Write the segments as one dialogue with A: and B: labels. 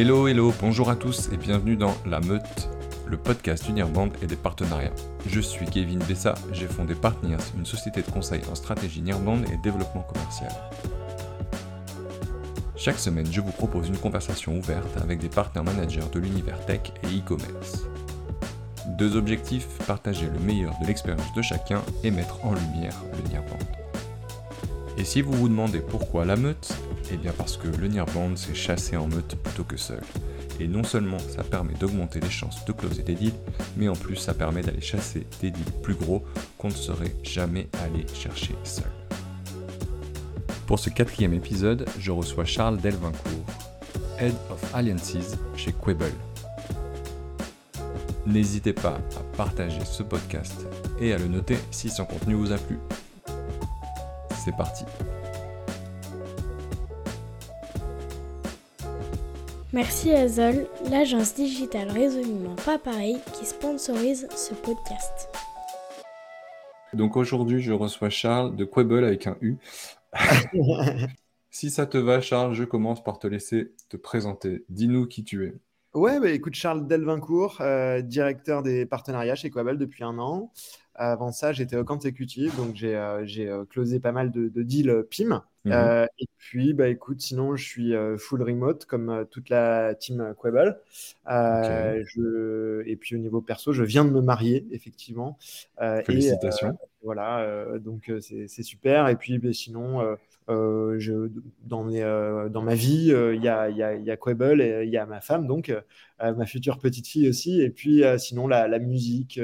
A: Hello, hello, bonjour à tous et bienvenue dans La Meute, le podcast Unirband et des partenariats. Je suis Kevin Bessa, j'ai fondé Partners, une société de conseil en stratégie Nirband et développement commercial. Chaque semaine, je vous propose une conversation ouverte avec des partenaires managers de l'univers tech et e-commerce. Deux objectifs, partager le meilleur de l'expérience de chacun et mettre en lumière le Nirband. Et si vous vous demandez pourquoi la meute Eh bien parce que le Nirband c'est chasser en meute plutôt que seul. Et non seulement ça permet d'augmenter les chances de closer des deals, mais en plus ça permet d'aller chasser des deals plus gros qu'on ne serait jamais allé chercher seul. Pour ce quatrième épisode, je reçois Charles Delvincourt, Head of Alliances chez Quable. N'hésitez pas à partager ce podcast et à le noter si son contenu vous a plu. C'est parti.
B: Merci à Zol, l'agence digitale résolument pas pareil qui sponsorise ce podcast.
A: Donc aujourd'hui, je reçois Charles de Quable avec un U. si ça te va, Charles, je commence par te laisser te présenter. Dis-nous qui tu es.
C: Ouais, bah, écoute, Charles Delvincourt, euh, directeur des partenariats chez Quable depuis un an. Avant ça, j'étais au compte exécutif, donc j'ai euh, euh, closé pas mal de, deals PIM. Mhm. et puis, bah, écoute, sinon, je suis full remote comme toute la team Quable. Et puis, au niveau perso, je viens de me marier, effectivement.
A: Félicitations.
C: voilà, donc c'est super. Et puis, bah, sinon, je, dans, dans, ma vie, il y, a, y, a, y a Quable et il y a ma femme, donc ma future petite fille aussi. Et puis, sinon, la, la musique.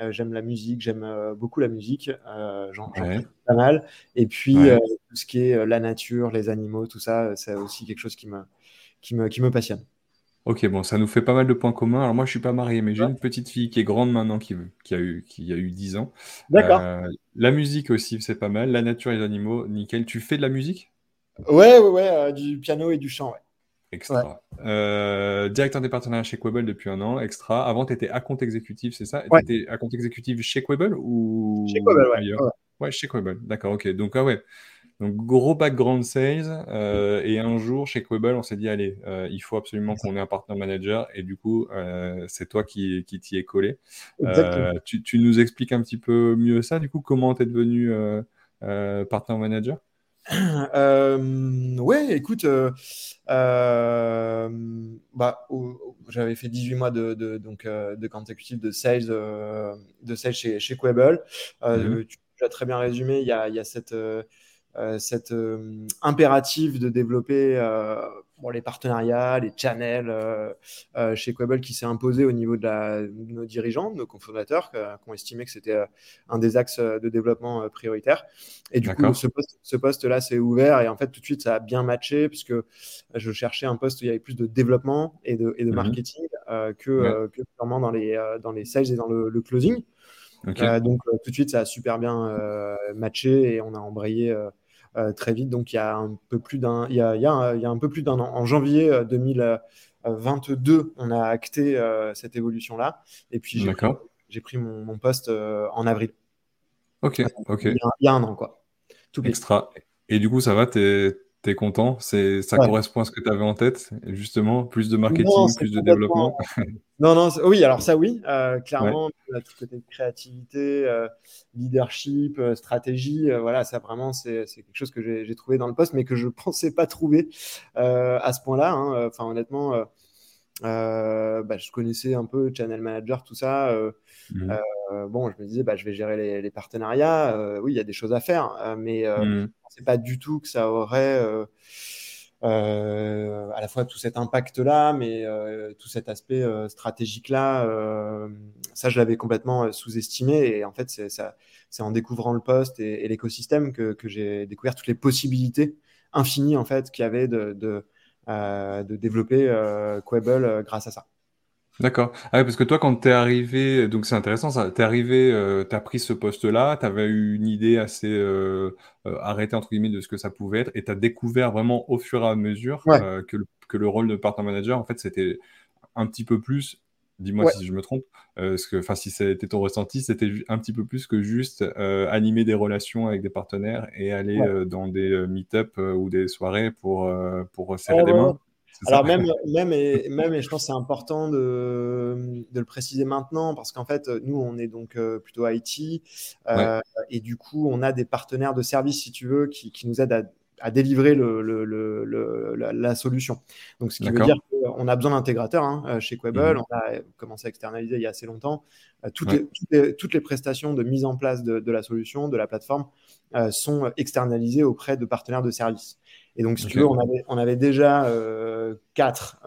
C: Euh, j'aime la musique, j'aime euh, beaucoup la musique, euh, j'en ouais. pas mal. Et puis tout ce qui est la nature, les animaux, tout ça, c'est aussi quelque chose qui me, qui me, qui me passionne.
A: Ok, bon, ça nous fait pas mal de points communs. Alors moi, je suis pas marié, mais j'ai une petite fille qui est grande maintenant, qui, qui, a, eu, qui a eu 10 ans.
C: D'accord.
A: la musique aussi, c'est pas mal. La nature et les animaux, nickel. Tu fais de la musique?
C: Ouais, ouais, ouais, du piano et du chant, ouais.
A: Extra. Euh, directeur des partenariats chez Quable depuis un an, extra. Avant, tu étais à compte exécutif, c'est ça? Tu étais à compte exécutif chez Quable ou
C: Chez Quable, ouais.
A: ouais. chez Quable, d'accord, ok. Donc, ah ouais. Donc, gros background sales. Euh, et un jour, chez Quable, on s'est dit, allez, euh, il faut absolument qu'on ait un partner manager. Et du coup, c'est toi qui, qui t'y es collé. Tu, tu, nous expliques un petit peu mieux ça, du coup, comment tu es devenu partner manager?
C: Euh, ouais, écoute, euh, euh, bah, j'avais fait 18 mois de, de donc, de consécutif de sales, de sales chez, chez Quable. Mhm. Tu, as très bien résumé, il y a, il y a cette, cette impératif de développer les partenariats, les channels euh, euh, chez Quable qui s'est imposé au niveau de, nos dirigeants, de nos cofondateurs, qui ont estimé que c'était euh, un des axes de développement prioritaires. Et du coup, ce, poste, là s'est ouvert et en fait, tout de suite, ça a bien matché puisque je cherchais un poste où il y avait plus de développement et de, mhm. marketing que, vraiment dans les, dans les sales et dans le, closing. donc, tout de suite, ça a super bien matché et on a embrayé euh, très vite. Donc il y a un peu plus d'un, il y a, il y a, il y a un peu plus d'un an. En janvier 2022, euh, on a acté euh, cette évolution-là. Et puis j'ai pris, j'ai pris mon, mon poste en avril.
A: Ok, ok.
C: Il y, a, un an, quoi.
A: Tout extra. Et du coup, ça va, t'es es content C'est Ça correspond à ce que tu avais en tête, justement Plus de marketing, plus de développement?
C: Non, non, oui, alors ça, oui. Euh, clairement, tout côté de créativité, euh, leadership, euh, stratégie, voilà, ça vraiment, c'est quelque chose que j'ai trouvé dans le poste, mais que je ne pensais pas trouver à ce point-là. Hein. Enfin, honnêtement, bah, je connaissais un peu Channel Manager, tout ça. Mmh. bon, je me disais, bah, je vais gérer les, les partenariats. oui, il y a des choses à faire, mais mmh. je ne pensais pas du tout que ça aurait euh, à la fois tout cet impact-là, mais euh, tout cet aspect euh, stratégique-là, ça, je l'avais complètement sous-estimé. Et en fait, c'est en découvrant le poste et, l'écosystème que, j'ai découvert toutes les possibilités infinies en fait qu'il y avait de, de, de développer Quable grâce à ça.
A: D'accord. Ah parce que toi, quand tu es arrivé, donc c'est intéressant ça, tu es arrivé, euh, tu as pris ce poste-là, tu avais eu une idée assez euh, euh, arrêtée, entre guillemets, de ce que ça pouvait être, et tu as découvert vraiment au fur et à mesure que, le, que le rôle de partner manager, en fait, c'était un petit peu plus, dis-moi si je me trompe, parce que, enfin, si c'était ton ressenti, c'était un petit peu plus que juste animer des relations avec des partenaires et aller dans des meet-up ou des soirées pour, pour serrer des mains.
C: Alors même, même, et, même, et je pense que c'est important de, de, le préciser maintenant, parce qu'en fait, nous, on est donc plutôt IT, et du coup, on a des partenaires de services, si tu veux, qui, qui nous aident à à délivrer le, le, la, solution. Donc, ce qui veut dire qu'on a besoin d'intégrateurs hein, euh, chez Quable. Mhm. On a commencé à externaliser il y a assez longtemps. Euh, toutes, les, toutes, les, prestations de mise en place de, la solution, de la plateforme, euh, sont externalisées auprès de partenaires de services. Et donc, si tu veux, on avait, on avait déjà quatre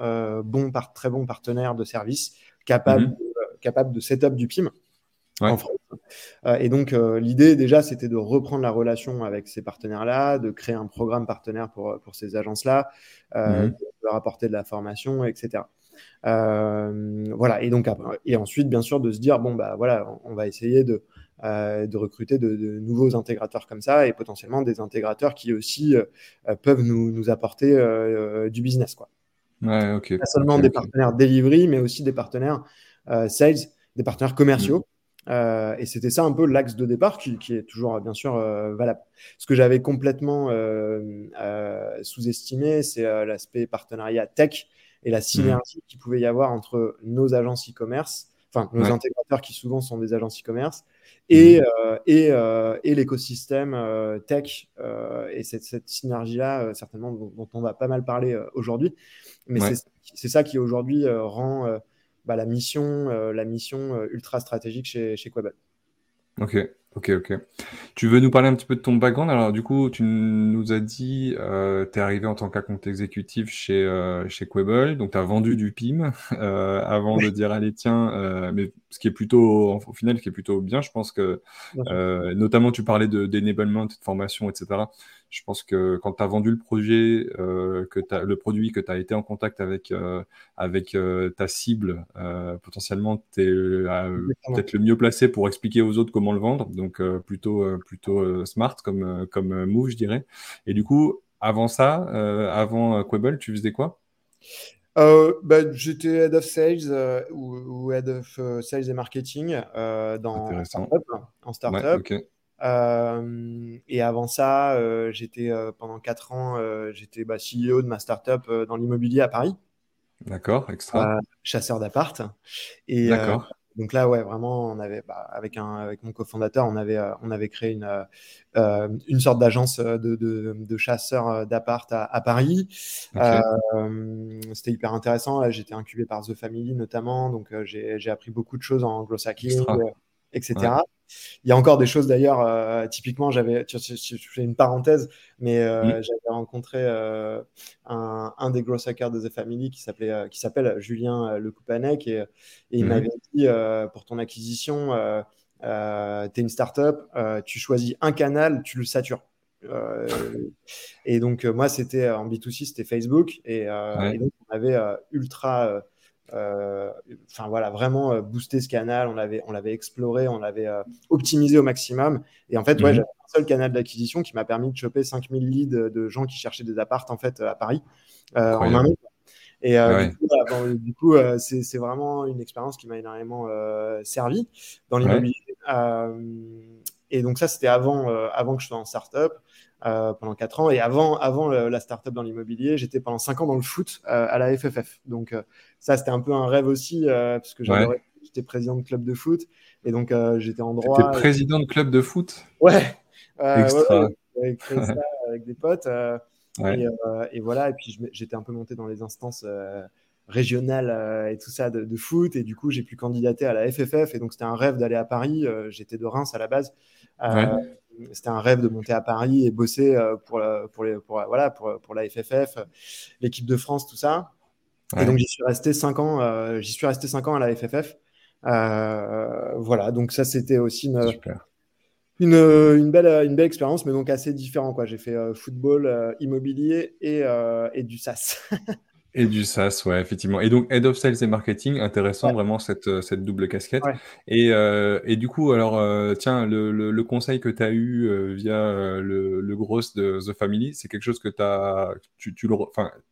C: bons, très bons partenaires de services capables, mhm. de, capables de setup du PIM. Euh, et donc, euh, l'idée déjà, c'était de reprendre la relation avec ces partenaires-là, de créer un programme partenaire pour, pour ces agences-là, euh, mhm. de leur apporter de la formation, etc. voilà, et donc et ensuite, bien sûr, de se dire bon bah voilà, on, va essayer de, de recruter de, nouveaux intégrateurs comme ça et potentiellement des intégrateurs qui aussi peuvent nous, nous apporter du business quoi.
A: Ouais.
C: Pas seulement des partenaires delivery, mais aussi des partenaires sales, des partenaires commerciaux. Euh, et c'était ça un peu l'axe de départ qui, est toujours bien sûr euh, valable. Ce que j'avais complètement euh, sous-estimé, c'est l'aspect partenariat tech et la synergie qu'il pouvait y avoir entre nos agences e-commerce, enfin nos intégrateurs qui souvent sont des agences e-commerce, et, mhm. et, et l'écosystème tech. et cette, cette synergie-là, certainement, dont, dont, on va pas mal parler aujourd'hui. Mais c'est ça qui aujourd'hui rend bah, la mission, euh, la mission euh, ultra stratégique chez, chez.
A: Ok, ok, ok. Tu veux nous parler un petit peu de ton background? Alors, du coup, tu nous as dit, euh, tu es arrivé en tant qu'account exécutif chez, euh, chez Quable, donc tu as vendu du PIM avant de dire, allez, tiens, mais ce qui est plutôt, au final, ce qui est plutôt bien, je pense que, notamment, tu parlais de, d'enablement, de formation, etc je pense que quand tu as vendu le projet, euh, que as, le produit, que tu as été en contact avec, euh, avec euh, ta cible, potentiellement, tu es peut-être le mieux placé pour expliquer aux autres comment le vendre. Donc, plutôt, plutôt smart comme, comme move, je dirais. Et du coup, avant ça, avant Quable, tu faisais quoi?
C: Bah, J'étais head of sales ou, head of sales et marketing dans, en startup. En startup. Euh, et avant ça, euh, j'étais euh, pendant 4 ans, j'étais bah, CEO de ma startup dans l'immobilier à Paris.
A: D'accord, extra.
C: chasseur d'appart. Et D'accord. donc là, ouais, vraiment, on avait, bah, avec, un, avec mon cofondateur, on avait, on avait créé une, une sorte d'agence de, de, de chasseurs d'appart à, à, Paris. C'était hyper intéressant. J'étais incubé par The Family notamment, donc j'ai appris beaucoup de choses en glossacking, etc. Il y a encore des choses d'ailleurs, euh, typiquement, j'avais, je fais une parenthèse, mais euh, mm. j'avais rencontré euh, un, des gros hackers de The Family qui s'appelait, qui s'appelle Julien Le Coupanec et, il mm. m'avait dit pour ton acquisition, tu es une startup, tu choisis un canal, tu le satures. et donc moi c'était en B2C c'était Facebook et, et donc on avait ultra enfin voilà, vraiment euh, booster ce canal. On l'avait, on l'avait exploré, on l'avait euh, optimisé au maximum. Et en fait, ouais, mhm. j'avais un seul canal d'acquisition qui m'a permis de choper 5000 leads de gens qui cherchaient des appartes en fait à Paris en un an. Et du coup, c'est vraiment une expérience qui m'a énormément servi dans l'immobilier. et donc ça, c'était avant, avant que je sois en startup. Euh, pendant 4 ans. Et avant, avant la startup dans l'immobilier, j'étais pendant 5 ans dans le foot euh, à la FFF. Donc euh, ça, c'était un peu un rêve aussi, parce que j'étais président de club de foot. Et donc j'étais en droit.
A: J'étais président de club de foot?
C: Ouais. Extra. Ouais, ça avec des potes. Et, et, voilà, et puis j'étais un peu monté dans les instances régionales et tout ça de, de, foot. Et du coup, j'ai pu candidater à la FFF. Et donc, c'était un rêve d'aller à Paris. j'étais de Reims à la base. Ouais c'était un rêve de monter à Paris et bosser euh, pour, pour, les, pour, voilà, pour, pour la FFF, l'équipe de France, tout ça. Et donc, j'y suis resté 5 ans, euh, j'y suis resté cinq ans à la FFF. Euh, voilà, donc ça, c'était aussi une, une, une, belle, une belle expérience, mais donc assez différent. J'ai fait football, immobilier et, et du SAS.
A: Et du SaaS, ouais, effectivement. Et donc, Head of Sales et Marketing, intéressant vraiment cette, euh, cette double casquette. Et, euh, et du coup, alors, euh, tiens, le, le, conseil que tu as eu via le, le gros de The Family, c'est quelque chose que as, tu, tu,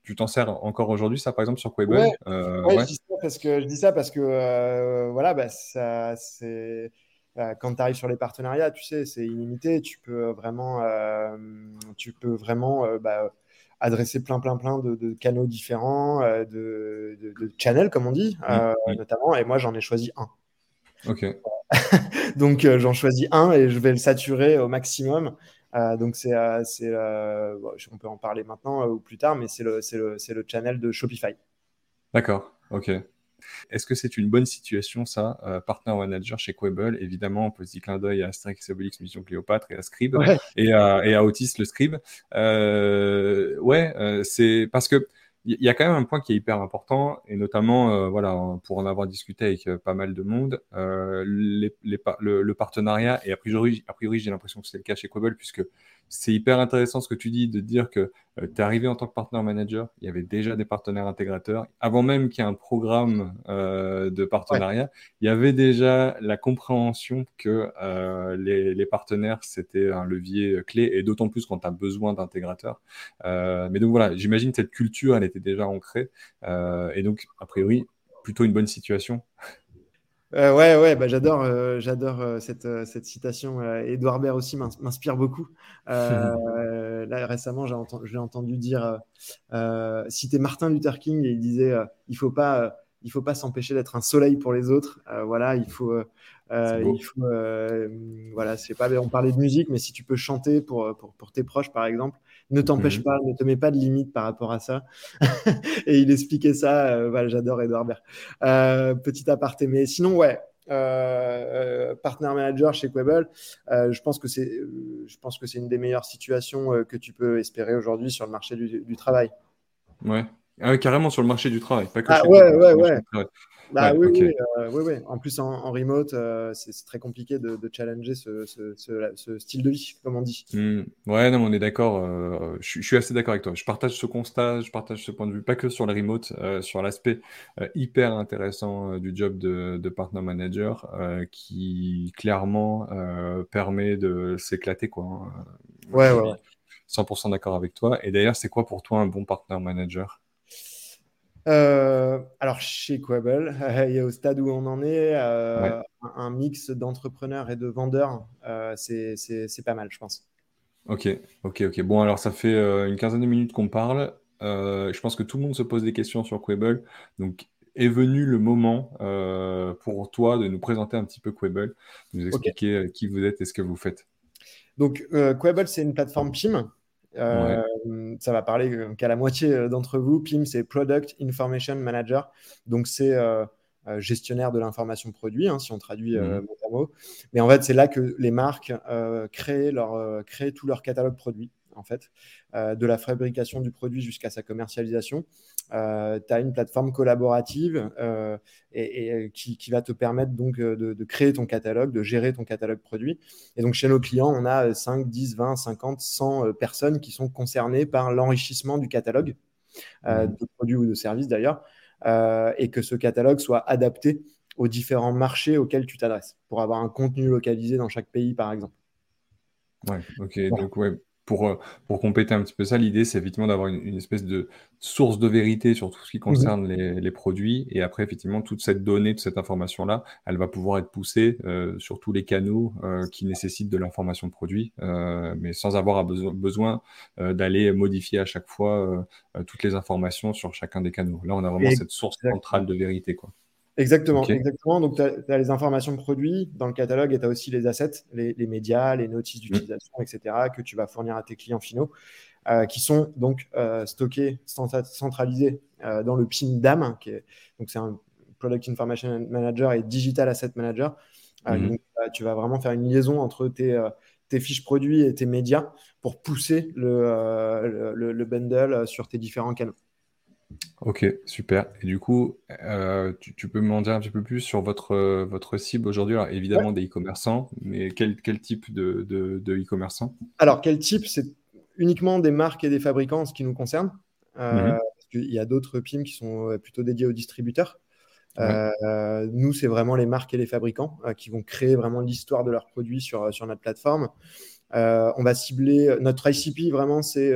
A: tu t'en sers encore aujourd'hui, ça, par exemple, sur Quable?
C: Ouais, Je, dis ça parce que, je dis ça parce que, voilà, bah, ça, c'est quand tu arrives sur les partenariats, tu sais, c'est illimité. Tu peux vraiment, tu peux vraiment bah, adresser plein, plein, plein de, canaux différents, de, de, channels, comme on dit, notamment. Et moi, j'en ai choisi un.
A: Ok.
C: donc, j'en choisis un et je vais le saturer au maximum. donc, c'est, on peut en parler maintenant ou plus tard, mais c'est le, c'est le, le channel de Shopify.
A: D'accord. Ok. Est-ce que c'est une bonne situation, ça, euh, partner manager chez Quable? Évidemment, petit clin d'œil à Asterix Obelix Mission Cléopâtre et à Scribe et, à, et, à, Otis le Scribe. Euh, ouais, euh, c'est parce que il y a quand même un point qui est hyper important, et notamment, euh, voilà, pour en avoir discuté avec pas mal de monde, euh, les, les, le, le, partenariat, et a priori, a priori j'ai l'impression que c'est le cas chez Quable, puisque c'est hyper intéressant ce que tu dis de dire que euh, tu es arrivé en tant que partenaire manager, il y avait déjà des partenaires intégrateurs. Avant même qu'il y ait un programme euh, de partenariat, il y avait déjà la compréhension que euh, les, les, partenaires, c'était un levier clé, et d'autant plus quand tu as besoin d'intégrateurs. Euh, mais donc voilà, j'imagine que cette culture, elle était déjà ancrée. Euh, et donc, a priori, plutôt une bonne situation.
C: Euh, ouais, ouais, bah, j'adore, euh, j'adore euh, cette, cette, citation. Edouard Baird aussi m'inspire beaucoup. là, récemment, j'ai entendu, entendu, dire citer Martin Luther King et il disait il faut pas, il faut pas s'empêcher d'être un soleil pour les autres. voilà, il faut, il faut, voilà, c'est pas, on parlait de musique, mais si tu peux chanter pour, pour, pour tes proches, par exemple, ne t'empêche mhm. pas, ne te mets pas de limite par rapport à ça. et il expliquait ça, euh, voilà, j'adore Edouard Baird. Euh, petit aparté, mais sinon, ouais, euh, partner manager chez Quable, je pense que c'est, je pense que c'est une des meilleures situations que tu peux espérer aujourd'hui sur le marché du, du travail.
A: Ouais. Ah, carrément sur le marché du travail, pas que
C: ah, ouais, ouais, ouais. Bah, oui, oui, euh, oui, oui, En plus, en, remote, euh, c'est très compliqué de, challenger ce, ce, style de vie, comme on dit.
A: Hmm. Ouais, non, on est d'accord. Euh, je, suis assez d'accord avec toi. Je partage ce constat, je partage ce point de vue, pas que sur le remote, sur l'aspect hyper intéressant du job de, de partner manager, qui clairement permet de s'éclater, quoi. Hein.
C: Ouais, ouais,
A: 100% d'accord avec toi. Et d'ailleurs, c'est quoi pour toi un bon partner manager?
C: Euh, alors, chez Quable, il y a au stade où on en est, euh, un, mix d'entrepreneurs et de vendeurs, euh, c'est pas mal, je pense.
A: Ok, ok, ok. Bon, alors ça fait une quinzaine de minutes qu'on parle. je pense que tout le monde se pose des questions sur Quable. Donc, est venu le moment pour toi de nous présenter un petit peu Quable, de nous expliquer qui vous êtes et ce que vous faites.
C: Donc, Quable, c'est une plateforme PIM euh, ça va parler qu'à la moitié euh, d'entre vous. PIM, c'est Product Information Manager. Donc, c'est euh, gestionnaire de l'information produit, hein, si on traduit mmh. mot à mot. Mais en fait, c'est là que les marques créent, leur, créent tout leur catalogue produit en fait, euh, de la fabrication du produit jusqu'à sa commercialisation. Euh, tu as une plateforme collaborative euh, et, qui, va te permettre donc de, créer ton catalogue, de gérer ton catalogue produit. Et donc chez nos clients, on a 5, 10, 20, 50, 100 personnes qui sont concernées par l'enrichissement du catalogue, mmh. de produits ou de services d'ailleurs, et que ce catalogue soit adapté aux différents marchés auxquels tu t'adresses, pour avoir un contenu localisé dans chaque pays, par exemple.
A: Ouais, ok. Donc, ouais, pour, euh, pour compléter un petit peu ça, l'idée, c'est effectivement d'avoir une, espèce de source de vérité sur tout ce qui mmh concerne les, les, produits. Et après, effectivement, toute cette donnée, toute cette information-là, elle va pouvoir être poussée euh, sur tous les canaux euh, qui nécessitent de l'information de produit, mais sans avoir besoin, besoin d'aller modifier à chaque fois toutes les informations sur chacun des canaux. Là, on a vraiment cette source centrale de vérité. Quoi.
C: Exactement, exactement. Donc, tu as, les informations de produits dans le catalogue et tu as aussi les assets, les, médias, les notices mmh. d'utilisation, etc., que tu vas fournir à tes clients finaux, euh, qui sont donc euh, stockés, centralisés euh, dans le PIN DAM, qui est, donc c'est un Product Information Manager et Digital Asset Manager. Mmh. donc, tu vas vraiment faire une liaison entre tes, tes fiches produits et tes médias pour pousser le, le, le bundle sur tes différents canaux.
A: Ok, super. Et du coup, euh, tu, peux m'en dire un petit peu plus sur votre, euh, votre cible aujourd'hui? Alors évidemment des e-commerçants, mais quel, quel type de, de, e-commerçants?
C: Alors, quel type? C'est uniquement des marques et des fabricants en ce qui nous concerne. Euh, mhm. Il y a d'autres PIM qui sont plutôt dédiés aux distributeurs. nous, c'est vraiment les marques et les fabricants qui vont créer vraiment l'histoire de leurs produits sur, sur notre plateforme. On va cibler notre ICP vraiment, c'est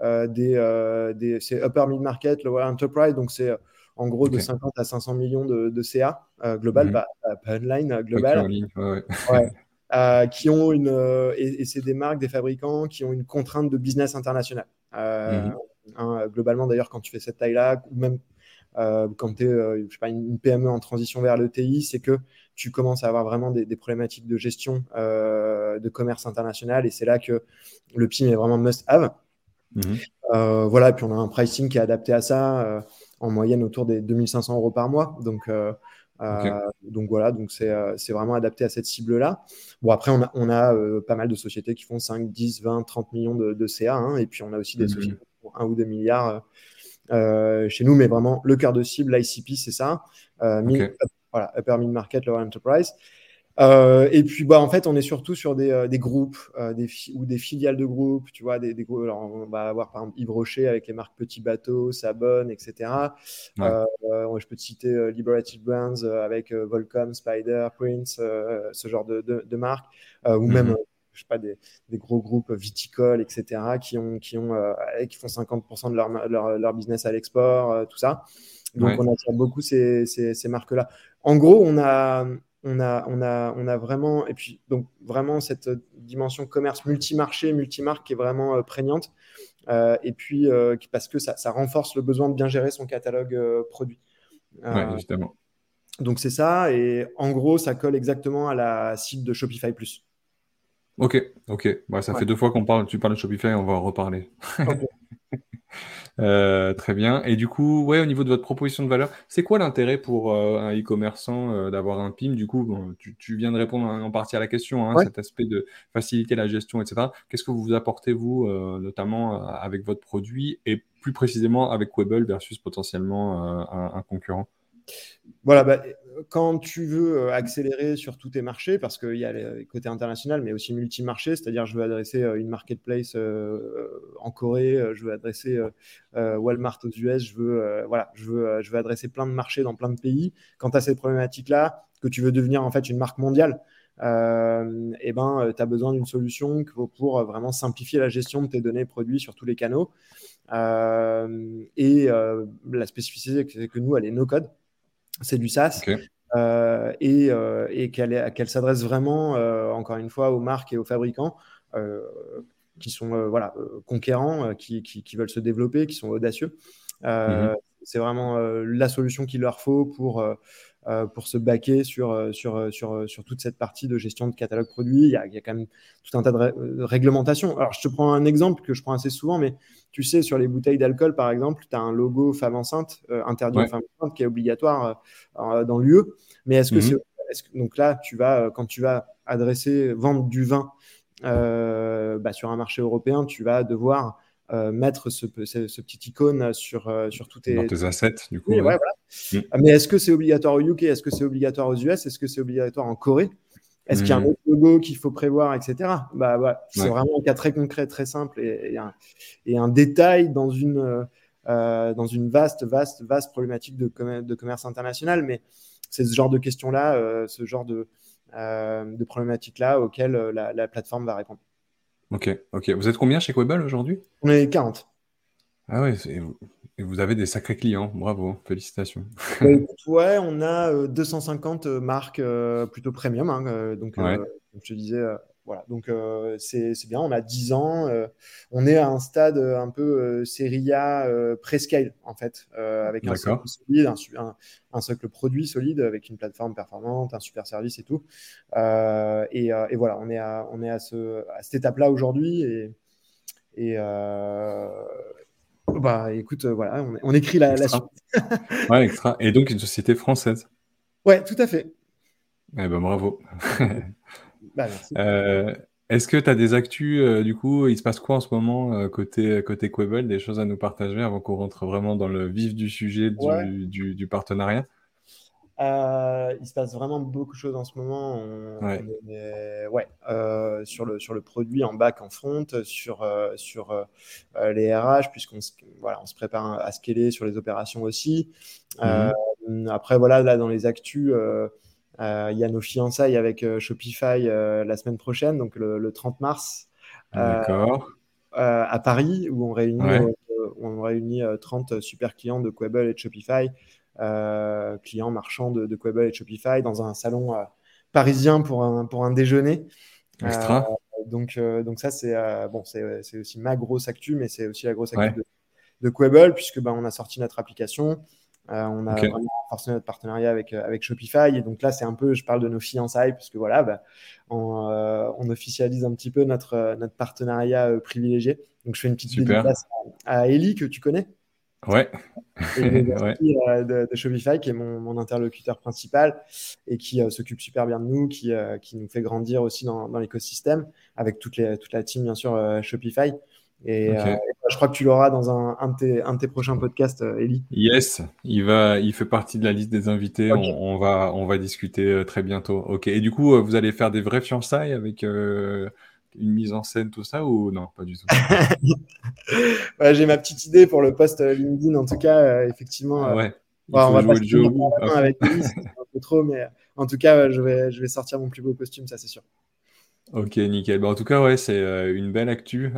C: euh, des, euh, des c'est upper mid market, lower enterprise, donc c'est en gros de 50 à 500 millions de, de CA global, mhm. pas, online, global. qui ont une et, c'est des marques, des fabricants qui ont une contrainte de business international. Euh, mhm. Hein, globalement, d'ailleurs, quand tu fais cette taille-là, ou même quand tu es je sais pas, une PME en transition vers l'ETI, c'est que tu commences à avoir vraiment des, problématiques de gestion de commerce international et c'est là que le PIM est vraiment must-have. Mhm. voilà, et puis on a un pricing qui est adapté à ça, en moyenne autour des 2500 euros par mois. Donc, donc voilà, donc c'est vraiment adapté à cette cible-là. Bon, après, on a, on a pas mal de sociétés qui font 5, 10, 20, 30 millions de, CA, hein, et puis on a aussi des mhm. sociétés pour 1 ou 2 milliards euh, chez nous, mais vraiment le cœur de cible, l'ICP, c'est ça. Euh, voilà, Upper Mid Market, Lower Enterprise. Euh, et puis, bah, en fait, on est surtout sur des, des groupes des ou des filiales de groupes. Tu vois, des, des alors, on va avoir par exemple Yves Rocher avec les marques Petit Bateau, Sabonne, etc. je peux te citer Liberated Brands avec Volcom, Spider, Prince, ce genre de, de, marques. ou mhm. même je sais pas, des, gros groupes viticoles, etc., qui, ont, qui, ont, euh, qui font 50% de leur, leur, business à l'export, euh, tout ça. Donc, on attire beaucoup ces, ces, marques-là. En gros, on a, on a, on a, on a vraiment, et puis donc vraiment cette dimension commerce multi-marché, multi-marque qui est vraiment euh, prégnante. et puis parce que ça, ça, renforce le besoin de bien gérer son catalogue produit.
A: Oui, justement.
C: Donc c'est ça, et en gros, ça colle exactement à la cible de Shopify Plus.
A: Ok, ok. Bah, ça fait deux fois qu'on parle, tu parles de Shopify, on va en reparler. Euh, très bien. Et du coup, ouais, au niveau de votre proposition de valeur, c'est quoi l'intérêt pour euh, un e-commerçant euh, d'avoir un PIM? Du coup, tu, viens de répondre en partie à la question, hein, cet aspect de faciliter la gestion, etc. Qu'est-ce que vous apportez, vous, notamment avec votre produit et plus précisément avec Webble versus potentiellement un concurrent?
C: Voilà, bah, quand tu veux euh, accélérer sur tous tes marchés, parce qu'il y a le côté international, mais aussi multi-marché, c'est-à-dire je veux adresser euh, une marketplace euh, en Corée, je veux adresser Walmart aux US, je veux, voilà, je, veux, je veux adresser plein de marchés dans plein de pays. Quand tu as cette problématique-là, que tu veux devenir en fait une marque mondiale, euh, et eh ben, tu as besoin d'une solution pour vraiment simplifier la gestion de tes données produits sur tous les canaux. et la spécificité, c'est que nous, elle est no-code c'est du SaaS. Euh, et, euh, et qu'elle s'adresse vraiment, euh, encore une fois, aux marques et aux fabricants qui sont voilà, conquérants, qui, qui, veulent se développer, qui sont audacieux. Mhm. C'est vraiment la solution qu'il leur faut pour euh, pour se baquer sur, euh, sur, euh, sur, sur toute cette partie de gestion de catalogue produit. Il y a, il y a quand même tout un tas de, réglementations. Alors, je te prends un exemple que je prends assez souvent, mais tu sais, sur les bouteilles d'alcool, par exemple, tu as un logo femme enceinte, interdit aux femmes enceintes, qui est obligatoire dans l'UE. Mais est-ce que mhm. c'est. donc là, tu vas, quand tu vas adresser, vendre du vin bah, sur un marché européen, tu vas devoir euh, mettre ce, ce, petit icône sur, euh, sur tous tes...
A: Dans tes assets, du coup.
C: Mm. Mais est-ce que c'est obligatoire au UK Est-ce que c'est obligatoire aux US Est-ce que c'est obligatoire en Corée? Est-ce qu'il y a un mm. autre logo qu'il faut prévoir, etc. Bah, C'est vraiment un cas très concret, très simple et, un, et un, détail dans une, euh, dans une vaste, vaste, vaste problématique de, de commerce international. Mais c'est ce genre de questions-là, ce genre de, de problématiques-là auxquelles la, la plateforme va répondre.
A: Ok, ok. Vous êtes combien chez Quebel aujourd'hui?
C: On est 40.
A: Ah ouais, et vous avez des sacrés clients, bravo, félicitations.
C: ouais, on a 250 euh, marques euh, plutôt premium, hein, donc comme je te disais, voilà, donc c'est bien, on a 10 ans, on est à un stade un peu série A prescale en fait, avec un socle solide, un, un, socle produit solide, avec une plateforme performante, un super service et tout. Et, et, voilà, on est à, on est à, ce, à cette étape-là aujourd'hui et, et bah écoute, voilà, on, écrit la, la suite.
A: ouais, extra. Et donc une société française.
C: Ouais, tout à fait.
A: Eh ben bravo. Bah, euh, est-ce que tu as des actus, euh, du coup, il se passe quoi en ce moment euh, côté, côté Quebel, des choses à nous partager avant qu'on rentre vraiment dans le vif du sujet du, partenariat?
C: Il se passe vraiment beaucoup de choses en ce moment. ouais, sur, le, sur le produit en back, en front, sur, sur les RH, puisqu'on voilà, on se prépare à scaler sur les opérations aussi. Mmh. Après, voilà, là, dans les actus, il y a nos fiançailles avec euh, Shopify euh, la semaine prochaine, donc le, 30 mars. à Paris, où on réunit, on réunit 30 super clients de Quable et de Shopify, clients marchands de, de Quable et de Shopify, dans un salon parisien pour un, pour un déjeuner.
A: Extra.
C: donc, donc ça, c'est bon, c'est aussi ma grosse actu, mais c'est aussi la grosse actu de Quable, puisque bah, on a sorti notre application. On a vraiment renforcé notre partenariat avec, avec Shopify. Et donc là, c'est un peu, je parle de nos fiançailles, puisque voilà, bah, on, on, officialise un petit peu notre, notre partenariat privilégié. Donc je fais une petite dédicace à, à Ellie, que tu connais.
A: Ouais.
C: Euh, de, Shopify, qui est mon, interlocuteur principal et qui euh, s'occupe super bien de nous, qui, euh, qui, nous fait grandir aussi dans, l'écosystème, avec toute, les, toute la team, bien sûr, Shopify. Et, je crois que tu l'auras dans un, un, de tes, un, de tes, prochains podcasts, Ellie.
A: Yes, il, va, il fait partie de la liste des invités. On, va, on va discuter très bientôt. Ok. Et du coup, vous allez faire des vrais fiançailles avec une mise en scène, tout ça, ou non, pas du tout?
C: J'ai ma petite idée pour le post euh, LinkedIn, en tout cas, euh, effectivement.
A: Ah ouais.
C: on va pas le jeu avec lui, c'est un peu trop, mais en tout cas, je vais, je vais sortir mon plus beau costume, ça c'est sûr.
A: Ok, nickel. Bah, en tout cas, ouais, c'est euh, une belle actu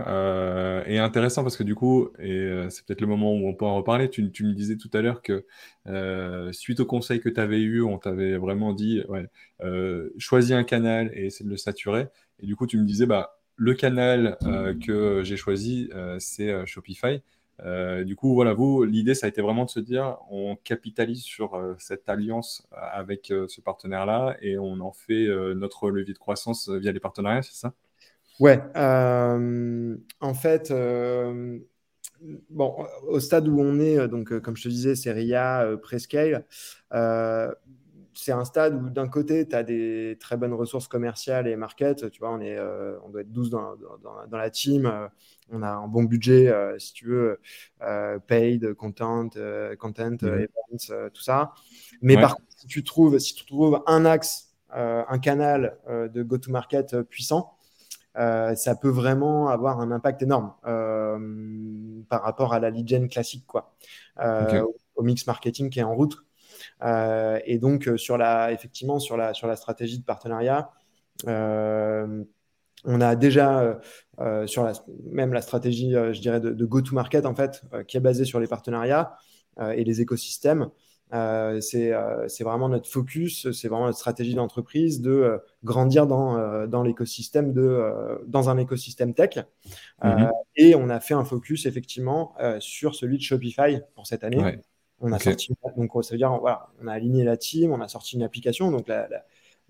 A: et intéressant parce que du coup, et c'est peut-être le moment où on peut en reparler. Tu, tu me disais tout à l'heure que suite au conseil que tu avais eu, on t'avait vraiment dit, ouais, choisis un canal et essaie de le saturer. Et du coup, tu me disais, bah, le canal euh, que j'ai choisi, euh, c'est euh, du coup, voilà, vous, l'idée, ça a été vraiment de se dire, on capitalise sur cette alliance avec ce partenaire-là et on en fait notre levier de croissance via les partenariats, c'est ça?
C: Ouais. en fait, au stade où on est, donc comme je te disais, c'est RIA, Prescale c'est un stade où d'un côté, tu as des très bonnes ressources commerciales et market. Tu vois, on, est, euh, on doit être 12 dans, dans, la team. Euh, on a un bon budget, euh, si tu veux, paid, content, content, mhm. events, tout ça. Mais par contre, si tu trouves, si tu trouves un axe, un canal de go-to-market puissant, ça peut vraiment avoir un impact énorme par rapport à la lead gen classique, quoi, au mix marketing qui est en route. Euh, et donc, euh, sur la, effectivement, sur la, sur la stratégie de partenariat, euh, on a déjà sur la, même la stratégie, je dirais, de, go-to-market, en fait, qui est basée sur les partenariats et les écosystèmes. c'est vraiment notre focus, c'est vraiment notre stratégie d'entreprise de grandir dans, dans l'écosystème de dans un écosystème tech. Mm-hmm. et on a fait un focus effectivement sur celui de Shopify pour cette année. On a sorti, donc ça veut dire, voilà, on a aligné la team, on a sorti une application, donc la,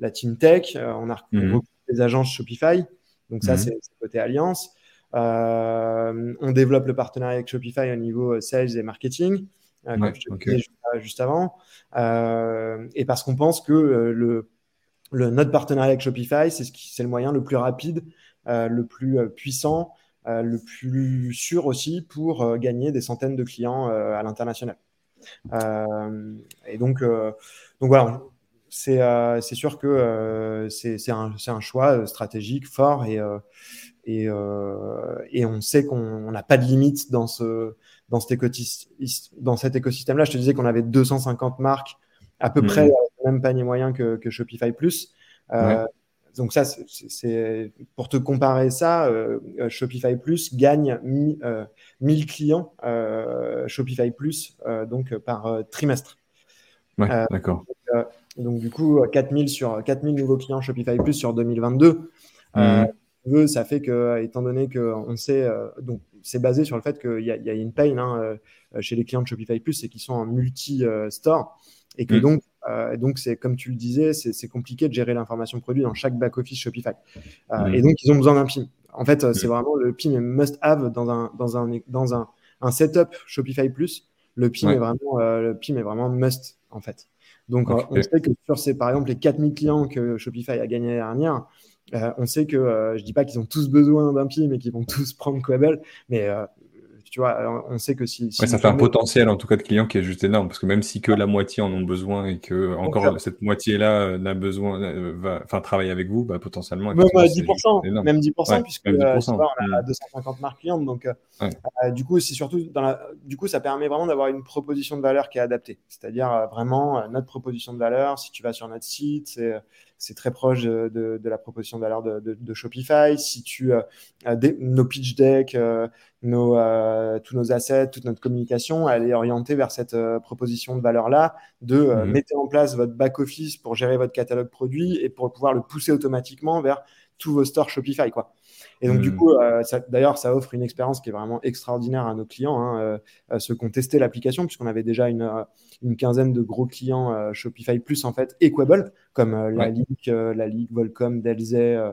C: la, team tech, euh, on a recruté des mhm. agences Shopify, donc ça mhm. c'est côté alliance. Euh, on développe le partenariat avec Shopify au niveau euh, sales et marketing, comme je te disais juste, avant, et parce qu'on pense que le, le, notre partenariat avec Shopify, c'est ce le moyen le plus rapide, le plus puissant, le plus sûr aussi pour gagner des centaines de clients à l'international. Euh, et donc, euh, donc voilà, c'est euh, sûr que c'est un, un, choix stratégique fort et, et, et on sait qu'on n'a pas de limite dans, ce, dans, cet, dans cet écosystème-là. Je te disais qu'on avait 250 marques, à peu mmh. près le même panier moyen que, que Shopify Plus. Donc ça, c'est pour te comparer ça, euh, Shopify Plus gagne 1000 euh, clients euh, Shopify Plus donc par trimestre.
A: Ouais, d'accord.
C: Donc, du coup, 4000 sur 4000 nouveaux clients Shopify Plus sur 2022. Mmh. ça fait que, étant donné qu'on sait, donc c'est basé sur le fait qu'il y, a une pain hein, chez les clients de Shopify Plus, c'est qu'ils sont en multi-store et que mmh. donc euh, donc, c'est comme tu le disais, c'est compliqué de gérer l'information produit dans chaque back-office Shopify. Euh, et donc, ils ont besoin d'un PIM. En fait, euh, c'est vraiment le PIM est must-have dans un, dans, un, dans un, un setup Shopify Plus. Le PIM, est vraiment, le PIM est vraiment must, en fait. Donc, on sait que sur ces, par exemple, les 4000 clients que Shopify a gagné l'année dernière, on sait que, je dis pas qu'ils ont tous besoin d'un PIM et qu'ils vont tous prendre Quable, mais tu vois, on sait que si.
A: ça fait un potentiel en tout cas de clients qui est juste énorme parce que même si que la moitié en ont besoin et que encore cette moitié-là euh, n'a besoin, euh, va, enfin travaille avec vous, bah, potentiellement.
C: Même 10%, même 10%, puisque euh, on a 250 mm. marques clientes. Donc, du coup, c'est surtout dans la, du coup, ça permet vraiment d'avoir une proposition de valeur qui est adaptée. C'est-à-dire vraiment notre proposition de valeur. Si tu vas sur notre site, c'est c'est très proche de, la proposition de valeur de, Shopify. Si tu as nos pitch decks, euh, nos, euh, tous nos assets, toute notre communication, elle est orientée vers cette euh, proposition de valeur-là, de mhm. mettre en place votre back-office pour gérer votre catalogue produit et pour pouvoir le pousser automatiquement vers tous vos stores Shopify. Quoi. Et donc, du
A: Mhm.
C: coup, euh, d'ailleurs, ça offre une expérience qui est vraiment extraordinaire à nos clients, hein, euh, ceux qui ont testé l'application, puisqu'on avait déjà une, euh, une quinzaine de gros clients euh, Shopify Plus, en fait, et Quable, comme la
A: Ouais.
C: Ligue, la Ligue Volcom, Delze, euh,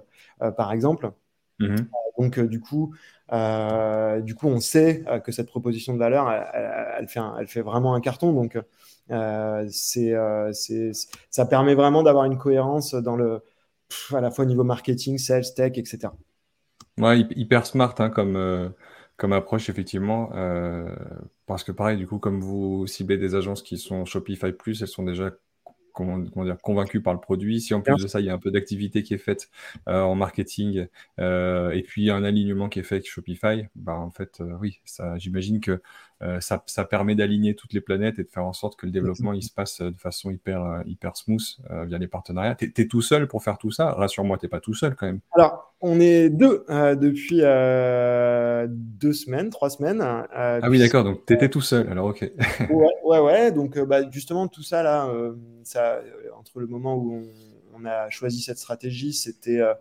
C: par exemple.
A: Mhm.
C: Donc, du coup, du coup, on sait que cette proposition de valeur, elle, elle- elle fait, un- elle fait vraiment un carton. Donc, ça permet vraiment d'avoir une cohérence dans le, pff, à la fois au niveau marketing, sales, tech, etc.
A: Ouais, hy- hyper smart hein, comme, euh, comme approche, effectivement. euh, parce que pareil, du coup, comme vous ciblez des agences qui sont Shopify Plus, elles sont déjà comment, comment dire, convaincues par le produit. Si en plus de ça, il y a un peu d'activité qui est faite euh, en marketing euh, et puis un alignement qui est fait avec Shopify, bah, en fait, euh, oui, ça, j'imagine que ça, ça permet d'aligner toutes les planètes et de faire en sorte que le développement il se passe de façon hyper, euh, hyper smooth euh, via les partenariats. T'es, t'es tout seul pour faire tout ça? Rassure-moi, t'es pas tout seul quand même.
C: Alors, on est deux euh, depuis euh, deux semaines, trois semaines. euh,
A: Ah oui, d'accord, donc t'étais tout seul, alors ok.
C: Ouais, ouais, ouais. Donc, euh, bah, justement, tout ça, là, euh, ça, euh, entre le moment où on, on a choisi cette stratégie, c'était euh, euh,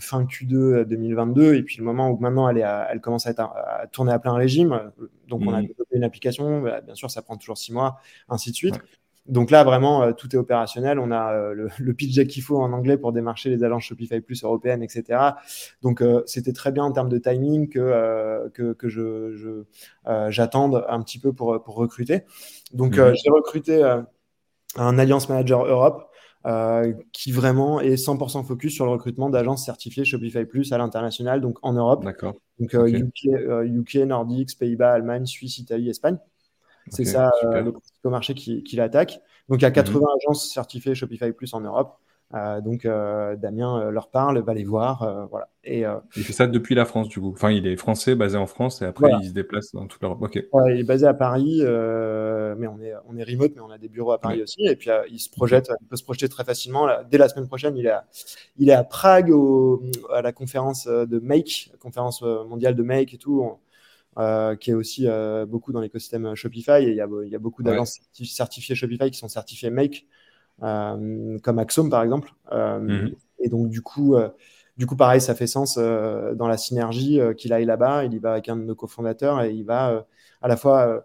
C: fin Q2 2022, et puis le moment où maintenant elle, est à- elle commence à, être à, à tourner à plein régime. euh, Donc, on a
A: Mhm.
C: développé une application, bah, bien sûr, ça prend toujours six mois, ainsi de suite.
A: Ouais.
C: Donc là, vraiment, euh, tout est opérationnel. On a euh, le, le pitch deck qu'il faut en anglais pour démarcher les agences Shopify Plus européennes, etc. Donc, euh, c'était très bien en termes de timing que, euh, que, que je, je, euh, j'attende un petit peu pour, pour recruter. Donc,
A: Mhm.
C: euh, j'ai recruté euh, un Alliance Manager Europe euh, qui vraiment est 100% focus sur le recrutement d'agences certifiées Shopify Plus à l'international, donc en Europe.
A: D'accord.
C: Donc, euh. UK, euh, UK, Nordiques, Pays-Bas, Allemagne, Suisse, Italie, Espagne. C'est ça euh, le principal marché qui, qui l'attaque. Donc, il y a 80 agences certifiées Shopify Plus en Europe. Euh, donc, euh, Damien euh, leur parle, va les voir. voilà. Et
A: Il fait ça depuis la France, du coup. Enfin, il est français, basé en France, et après,
C: Voilà.
A: il se déplace dans toute l'Europe.
C: Ouais, il est basé à Paris, mais on est, on est remote, mais on a des bureaux à Paris
A: Ouais.
C: aussi. Et puis, il se projette, il peut se projeter très facilement. Là, dès la semaine prochaine, il est à, il est à Prague au- à la conférence de Make, la conférence mondiale de Make et tout. on- euh, qui est aussi euh, beaucoup dans l'écosystème Shopify. Et il y a, il y a beaucoup
A: Ouais.
C: d'agences certi- certifiées Shopify qui sont certifiées Make, comme Axome par exemple. Euh,
A: Mhm.
C: Et donc du coup, euh, du coup, pareil, ça fait sens euh, dans la synergie euh, qu'il aille là-bas. Il y va avec un de nos cofondateurs et il va euh, à la fois euh,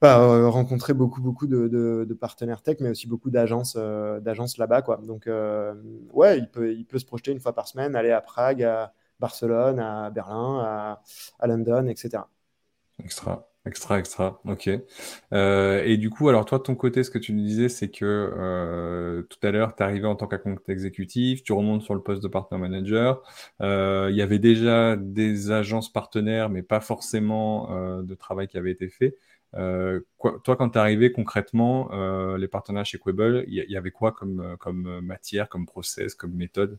C: bah, euh, rencontrer beaucoup, beaucoup de, de- de partenaires tech, mais aussi beaucoup d'agences euh, d'agences là-bas. Quoi. Donc, euh, ouais, il peut, il peut se projeter une fois par semaine, aller à Prague, à Barcelone, à Berlin, à, à London, etc.
A: Extra, extra, extra. Ok. Euh, et du coup, alors toi, de ton côté, ce que tu nous disais, c'est que euh, tout à l'heure, tu arrivé en tant qu'account exécutif, tu remontes sur le poste de partner manager. Euh, il y avait déjà des agences partenaires, mais pas forcément euh, de travail qui avait été fait. Euh, quoi- toi, quand tu es arrivé concrètement, les partenaires chez Quable, il y, y avait quoi comme, comme matière, comme process, comme méthode?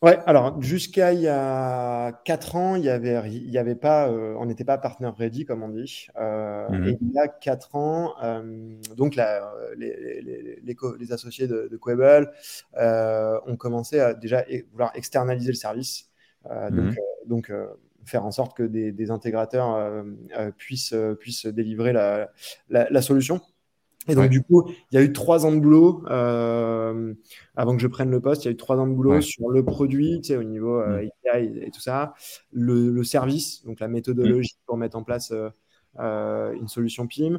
C: Ouais, alors jusqu'à il y a 4 ans, il y avait, il y avait pas, euh, on n'était pas partner ready, comme on dit. Euh,
A: Mhm.
C: Et il y a 4 ans, euh, donc euh, les, les, les, les associés de, de Quable euh, ont commencé à déjà vouloir externaliser le service. Euh, donc,
A: Mhm.
C: donc faire en sorte que des, des intégrateurs puissent, puissent délivrer la, la, la solution. Et donc,
A: Ouais.
C: du coup, il y a eu trois ans de boulot euh, avant que je prenne le poste. Il y a eu trois ans de boulot
A: Ouais.
C: sur le produit, tu sais, au niveau euh, API et, tout ça, le, le service, donc la méthodologie pour mettre en place euh, euh, une solution PIM,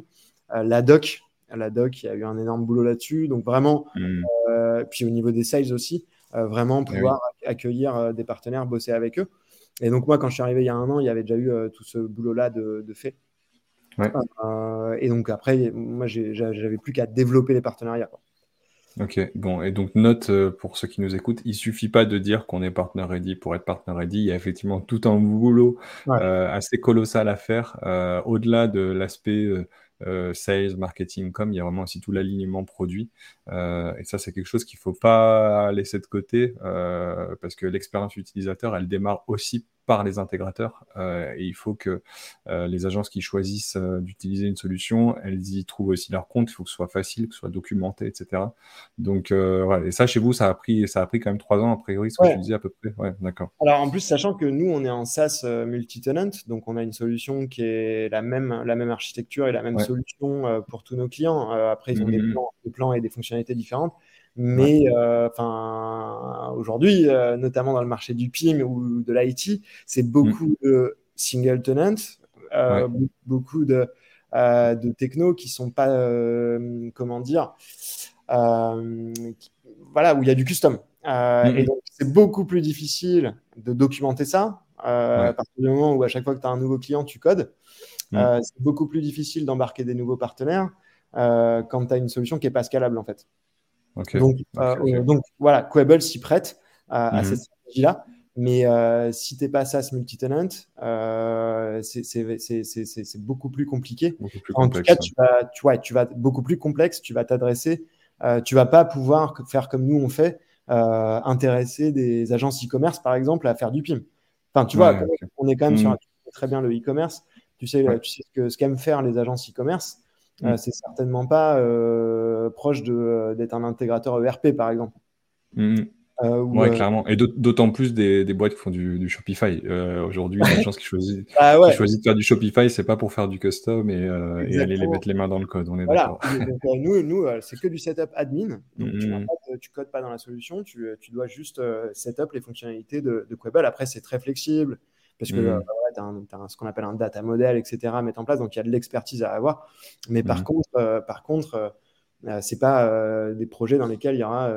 C: la doc, la doc, il y a eu un énorme boulot là-dessus. Donc vraiment, euh, puis au niveau des sales aussi, vraiment
A: Eh
C: pouvoir accueillir des partenaires, bosser avec eux. Et donc moi, quand je suis arrivé il y a un an, il y avait déjà eu tout ce boulot-là de, de fait.
A: Ouais.
C: Euh, et donc après, moi, j'avais plus qu'à développer les partenariats. quoi.
A: Ok, bon, et donc note euh, pour ceux qui nous écoutent, il suffit pas de dire qu'on est partner ready pour être partner ready, il y a effectivement tout un boulot
C: Ouais.
A: euh, assez colossal à faire, au-delà de l'aspect sales, marketing, com, il y a vraiment aussi tout l'alignement produit, et ça c'est quelque chose qu'il faut pas laisser de côté, parce que l'expérience utilisateur, elle démarre aussi par les intégrateurs, euh, et il faut que euh, les agences qui choisissent euh, d'utiliser une solution, elles y trouvent aussi leur compte, il faut que ce soit facile, que ce soit documenté, etc. Donc voilà, et ça chez vous, ça a pris, ça a pris quand même trois ans a priori, ce que
C: Ouais.
A: tu disais à peu près. Ouais, d'accord.
C: Alors en plus, sachant que nous, on est en SaaS multi-tenant, donc on a une solution qui est la même, la même architecture et la même
A: Ouais.
C: solution pour tous nos clients. Après, ils ont des,
A: Mhm.
C: plans, des plans et des fonctionnalités différentes. Mais enfin, aujourd'hui, notamment dans le marché du PIM ou de l'IT, c'est beaucoup mm. de single tenant, beaucoup de, de techno qui sont pas, comment dire, voilà, où il y a du custom. Et donc, c'est beaucoup plus difficile de documenter ça. À partir du moment où à chaque fois que tu as un nouveau client, tu codes. Mm. c'est beaucoup plus difficile d'embarquer des nouveaux partenaires quand tu as une solution qui n'est pas scalable en fait. Donc, donc, voilà, Quable s'y prête à, mm-hmm. cette stratégie-là. Mais si tu n'es pas SaaS multi-tenant, c'est beaucoup plus compliqué. en tout cas, tu vas, tu, tu vas beaucoup plus complexe. Tu vas t'adresser euh, tu vas pas pouvoir faire comme nous on fait, euh, intéresser des agences e-commerce par exemple à faire du PIM. Enfin, tu vois, on est quand même sur mm. un très bien le e-commerce. Tu sais, tu sais ce qu'aiment faire les agences e-commerce. Euh, mm. c'est certainement pas proche d'être un intégrateur ERP par exemple.
A: Mm. Euh, ouais, euh, clairement. Et d'autant plus des, des, boîtes qui font du, du Shopify. Euh, Aujourd'hui, les gens qui choisissent, ah qui choisissent de faire du Shopify, c'est pas pour faire du custom et, euh, et, aller les mettre les mains dans le code. On est
C: voilà. Euh, nous, nous c'est que du setup admin. Donc, tu, pas, tu, codes pas dans la solution. Tu, tu dois juste setup les fonctionnalités de, de. Après, c'est très flexible parce que mm. tu as, ce qu'on appelle un data model, etc. à mettre en place. Donc, il y a de l'expertise à avoir. Mais par mm. contre, par contre euh, c'est pas euh, des projets dans lesquels il y aura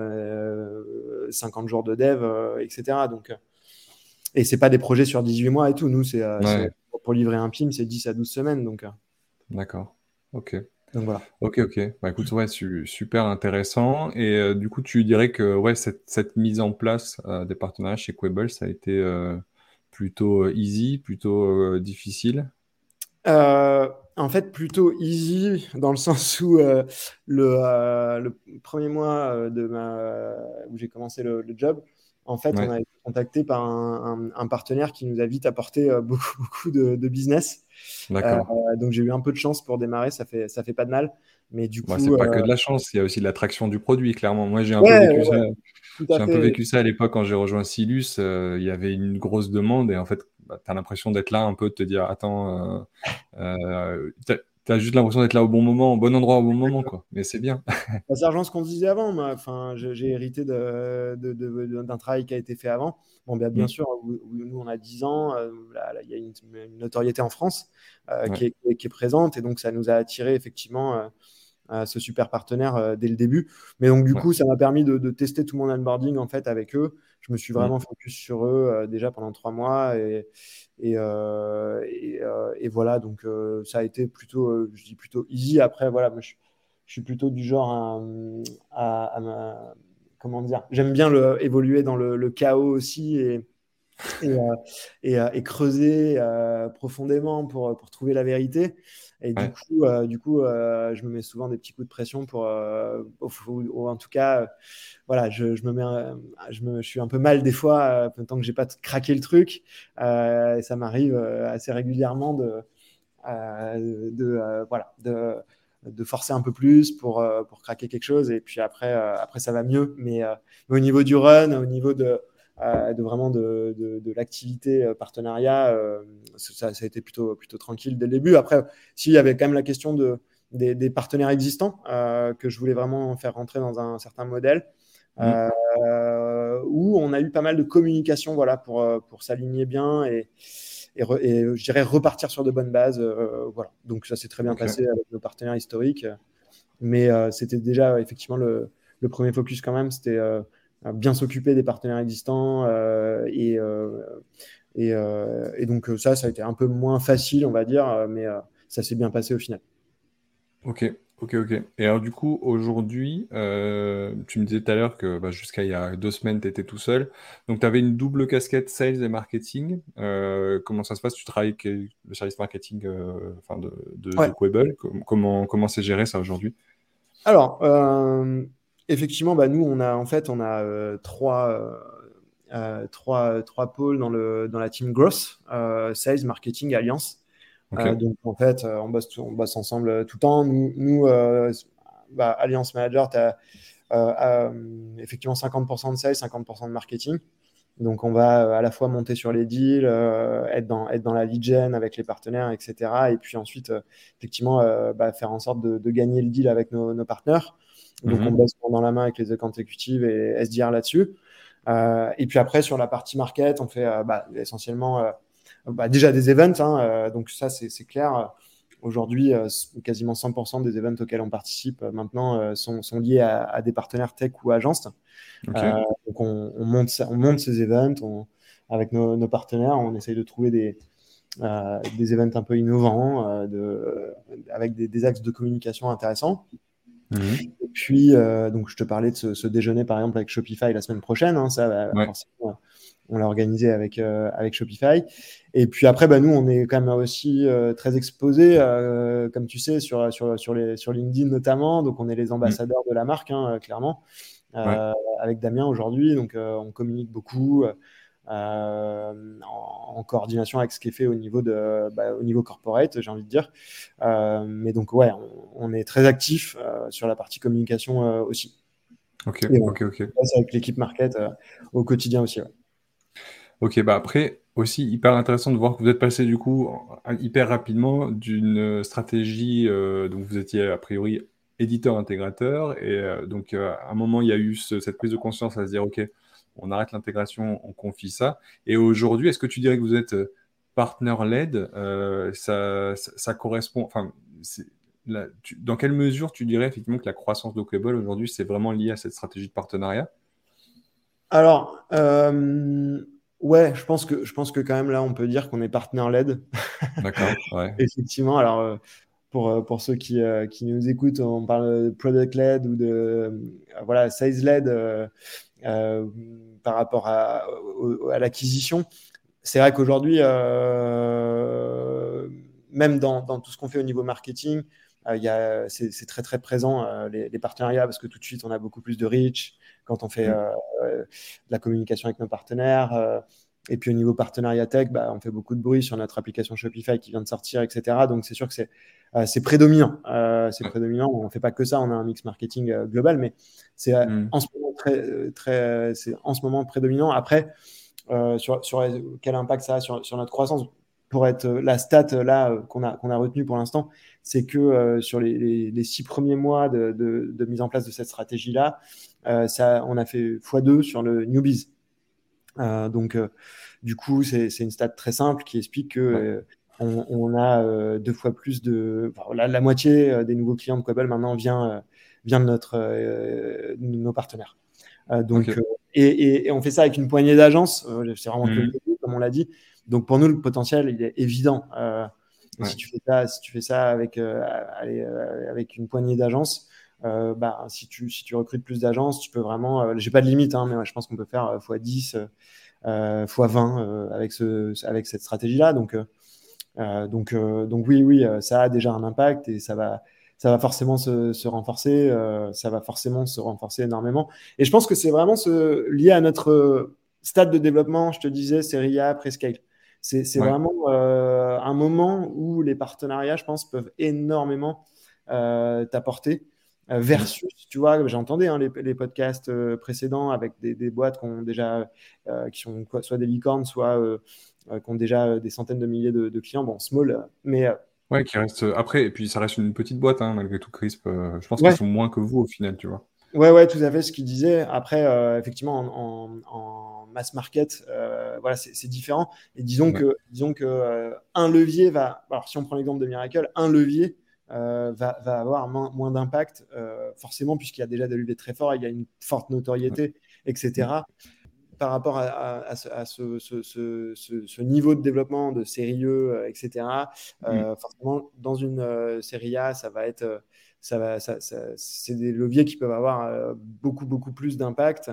C: 50 euh, jours de dev, etc. Donc, et c'est pas des projets sur 18 mois et tout. Nous, c'est pour livrer un PIM, c'est 10 à 12 semaines. Donc,
A: D'accord. Ok.
C: Donc voilà.
A: Ok, ok. Bah écoute, ouais, super intéressant. Et du coup, tu dirais que ouais, cette, cette mise en place des partenariats chez Quable, ça a été plutôt easy, plutôt difficile?
C: En fait, plutôt easy, dans le sens où euh, euh, le, premier mois euh, de ma, où j'ai commencé le, job, en fait, on a été contacté par un, partenaire qui nous a vite apporté beaucoup, beaucoup de, business. donc j'ai eu un peu de chance pour démarrer, ça fait, ça fait pas de mal. Mais du coup,
A: c'est pas que de la chance, il y a aussi de l'attraction du produit, clairement. Moi, j'ai un, peu, vécu ça. J'ai un peu vécu ça à l'époque quand j'ai rejoint Silus. il y avait une grosse demande et en fait, bah, tu as l'impression d'être là un peu, de te dire attends, euh, euh tu as, juste l'impression d'être là au bon moment, au bon endroit au bon moment, quoi. Mais c'est bien.
C: Bah, ça rejoint ce qu'on disait avant. Enfin, j'ai hérité d'un de, de, travail qui a été fait avant. Bon, bien, bien mm. sûr, nous, on a 10 ans. Euh, il y a une, notoriété en France euh, qui, est, qui, est, présente. Et donc, ça nous a attiré effectivement ce super partenaire dès le début. Mais donc, du coup, ça m'a permis de, tester tout mon onboarding en fait avec eux je me suis vraiment focus sur eux euh, déjà pendant trois mois et, et, euh, euh, et, voilà, donc ça a été plutôt, je dis plutôt easy. Après, voilà, moi, je, suis plutôt du genre à, à, comment dire, j'aime bien le, évoluer dans le, le chaos aussi et, et, et, creuser profondément pour, pour, trouver la vérité. Et du coup, euh, du coup euh, je me mets souvent des petits coups de pression pour, euh, ou, en tout cas, voilà, je, je, me mets, je, me, je suis un peu mal des fois, tant que j'ai pas craqué le truc. et ça m'arrive assez régulièrement de, de voilà, de, de, forcer un peu plus pour, pour craquer quelque chose. Et puis après, après ça va mieux. Mais, mais, au niveau du run, au niveau de de vraiment de, de, l'activité euh, partenariat, euh, ça, a été plutôt, plutôt tranquille dès le début. Après, s'il y avait quand même la question de, des, partenaires existants euh, que je voulais vraiment faire rentrer dans un certain modèle. Mmh. où on a eu pas mal de communication voilà, pour, pour s'aligner bien et, et, je dirais repartir sur de bonnes bases. voilà. Donc ça s'est très bien passé avec nos partenaires historiques. Mais c'était déjà effectivement le, le, premier focus quand même. C'était bien s'occuper des partenaires existants euh, et, euh, euh, et, donc ça, ça a été un peu moins facile, on va dire, mais ça s'est bien passé au final.
A: Ok, ok, ok. Et alors du coup, aujourd'hui, tu me disais tout à l'heure que bah, jusqu'à il y a deux semaines, tu étais tout seul. Donc tu avais une double casquette sales et marketing. comment ça se passe? Tu travailles avec le service marketing enfin de, de, Comment comment c'est géré ça aujourd'hui?
C: Alors, effectivement, bah, nous, on a en fait, on a euh, trois, euh, euh, trois, trois pôles dans, le, dans la team Growth, Sales, Marketing, Alliance. donc, en fait, on bosse, on bosse ensemble tout le temps. Nous, nous bah, Alliance Manager, tu as effectivement 50% de sales, 50% de marketing. Donc, on va à la fois monter sur les deals, être, dans, être dans la lead gen avec les partenaires, etc. Et puis ensuite, effectivement, bah, faire en sorte de, gagner le deal avec nos, partenaires. Donc, on mhm. bosse dans la main avec les accounts exécutives et SDR là-dessus. et puis après, sur la partie market, on fait bah, essentiellement bah, déjà des events. Hein, donc, ça, c'est clair. Aujourd'hui, euh, quasiment 100% des events auxquels on participe euh, maintenant euh, sont, liés à, des partenaires tech ou agences. donc on, monte, on monte ces events avec nos, partenaires, on essaye de trouver des, des events un peu innovants, de, avec des, axes de communication intéressants. Et puis, donc, je te parlais de ce, déjeuner, par exemple, avec Shopify la semaine prochaine. Hein, ça, forcément, on l'a organisé avec, euh, avec Shopify. Et puis après, bah, nous, on est quand même aussi euh, très exposés, euh, comme tu sais, sur, sur, sur, les, sur LinkedIn notamment. Donc, on est les ambassadeurs de la marque, hein, clairement, avec Damien aujourd'hui. Donc, on communique beaucoup. En, coordination avec ce qui est fait au niveau de bah, au niveau corporate j'ai envie de dire. Mais donc ouais on, est très actif sur la partie communication aussi.
A: Ok ok ok.
C: avec l'équipe market au quotidien aussi ouais.
A: Ok, bah après, aussi hyper intéressant de voir que vous êtes passé du coup hyper rapidement d'une stratégie, euh, donc vous étiez a priori éditeur-intégrateur, et euh, donc euh, à un moment il y a eu cette prise de conscience à se dire ok, on arrête l'intégration, on confie ça, et aujourd'hui est-ce que tu dirais que vous êtes partner-led ça, ça, correspond, enfin, dans quelle mesure tu dirais effectivement que la croissance d'Ocable aujourd'hui c'est vraiment lié à cette stratégie de partenariat?
C: Alors, Ouais, je pense que je pense que quand même là, on peut dire qu'on est partenaire LED.
A: D'accord. Ouais.
C: Effectivement. Alors euh, pour, euh, pour ceux qui, euh, qui nous écoutent, on parle de product LED ou de voilà sales LED par rapport à, à l'acquisition. C'est vrai qu'aujourd'hui, même dans, dans, tout ce qu'on fait au niveau marketing, c'est très très présent les, les, partenariats parce que tout de suite on a beaucoup plus de reach quand on fait mm. euh, euh, de la communication avec nos partenaires. Euh, et puis au niveau partenariat tech, bah, on fait beaucoup de bruit sur notre application Shopify qui vient de sortir, etc. Donc c'est sûr que c'est c'est prédominant. c'est prédominant. On ne fait pas que ça. On a un mix marketing global, mais c'est mm. en ce moment très très c'est en ce moment prédominant. Après, sur, sur quel impact ça a sur, sur notre croissance? Pour être la stat là qu'on a qu'on a retenu pour l'instant, c'est que sur les, les, six premiers mois de, de, de, mise en place de cette stratégie là, euh, ça, on a fait x2 sur le newbies. Euh, donc, euh, du coup, c'est une stat très simple qui explique que on, a deux fois plus de. la, moitié des nouveaux clients de Quable maintenant vient, vient de, notre, nos partenaires. donc, et, on fait ça avec une poignée d'agences. c'est vraiment mmh. comme on l'a dit. Donc, pour nous, le potentiel, il est évident. Si tu fais ça, si tu fais ça avec, avec une poignée d'agences, euh, bah, si, tu, si tu recrutes plus d'agences, tu peux vraiment. Euh, j'ai pas de limite, hein, mais je pense qu'on peut faire x10, euh, x20 avec, ce, avec cette stratégie-là. Donc, donc, donc, oui, oui, ça a déjà un impact et ça va, ça va forcément se, se renforcer. ça va forcément se renforcer énormément. Et je pense que c'est vraiment ce, lié à notre stade de développement. Je te disais, série A, prescale. C'est vraiment un moment où les partenariats, je pense, peuvent énormément t'apporter. Euh, versus, tu vois, j'entendais hein, les, podcasts euh, précédents avec des, boîtes qui ont déjà, euh, qui sont soit des licornes, soit qui ont déjà des centaines de milliers de, clients, bon, small, mais
A: Ouais, qui reste après, et puis ça reste une petite boîte, hein, malgré tout, Crisp. je pense qu'ils sont moins que vous au final, tu vois.
C: Ouais, ouais, tout à fait ce qu'il disait. Après, effectivement, en, mass market, voilà, c'est différent. Et disons que, disons que un levier va. Alors, si on prend l'exemple de Miracle, un levier euh, va, avoir moins, d'impact, euh, forcément, puisqu'il y a déjà des levées très forts, il y a une forte notoriété, etc. Par rapport à, ce, niveau de développement, de sérieux, euh, etc., forcément, dans une série A, ça va être. Ça va, ça, c'est des leviers qui peuvent avoir beaucoup, beaucoup plus d'impact.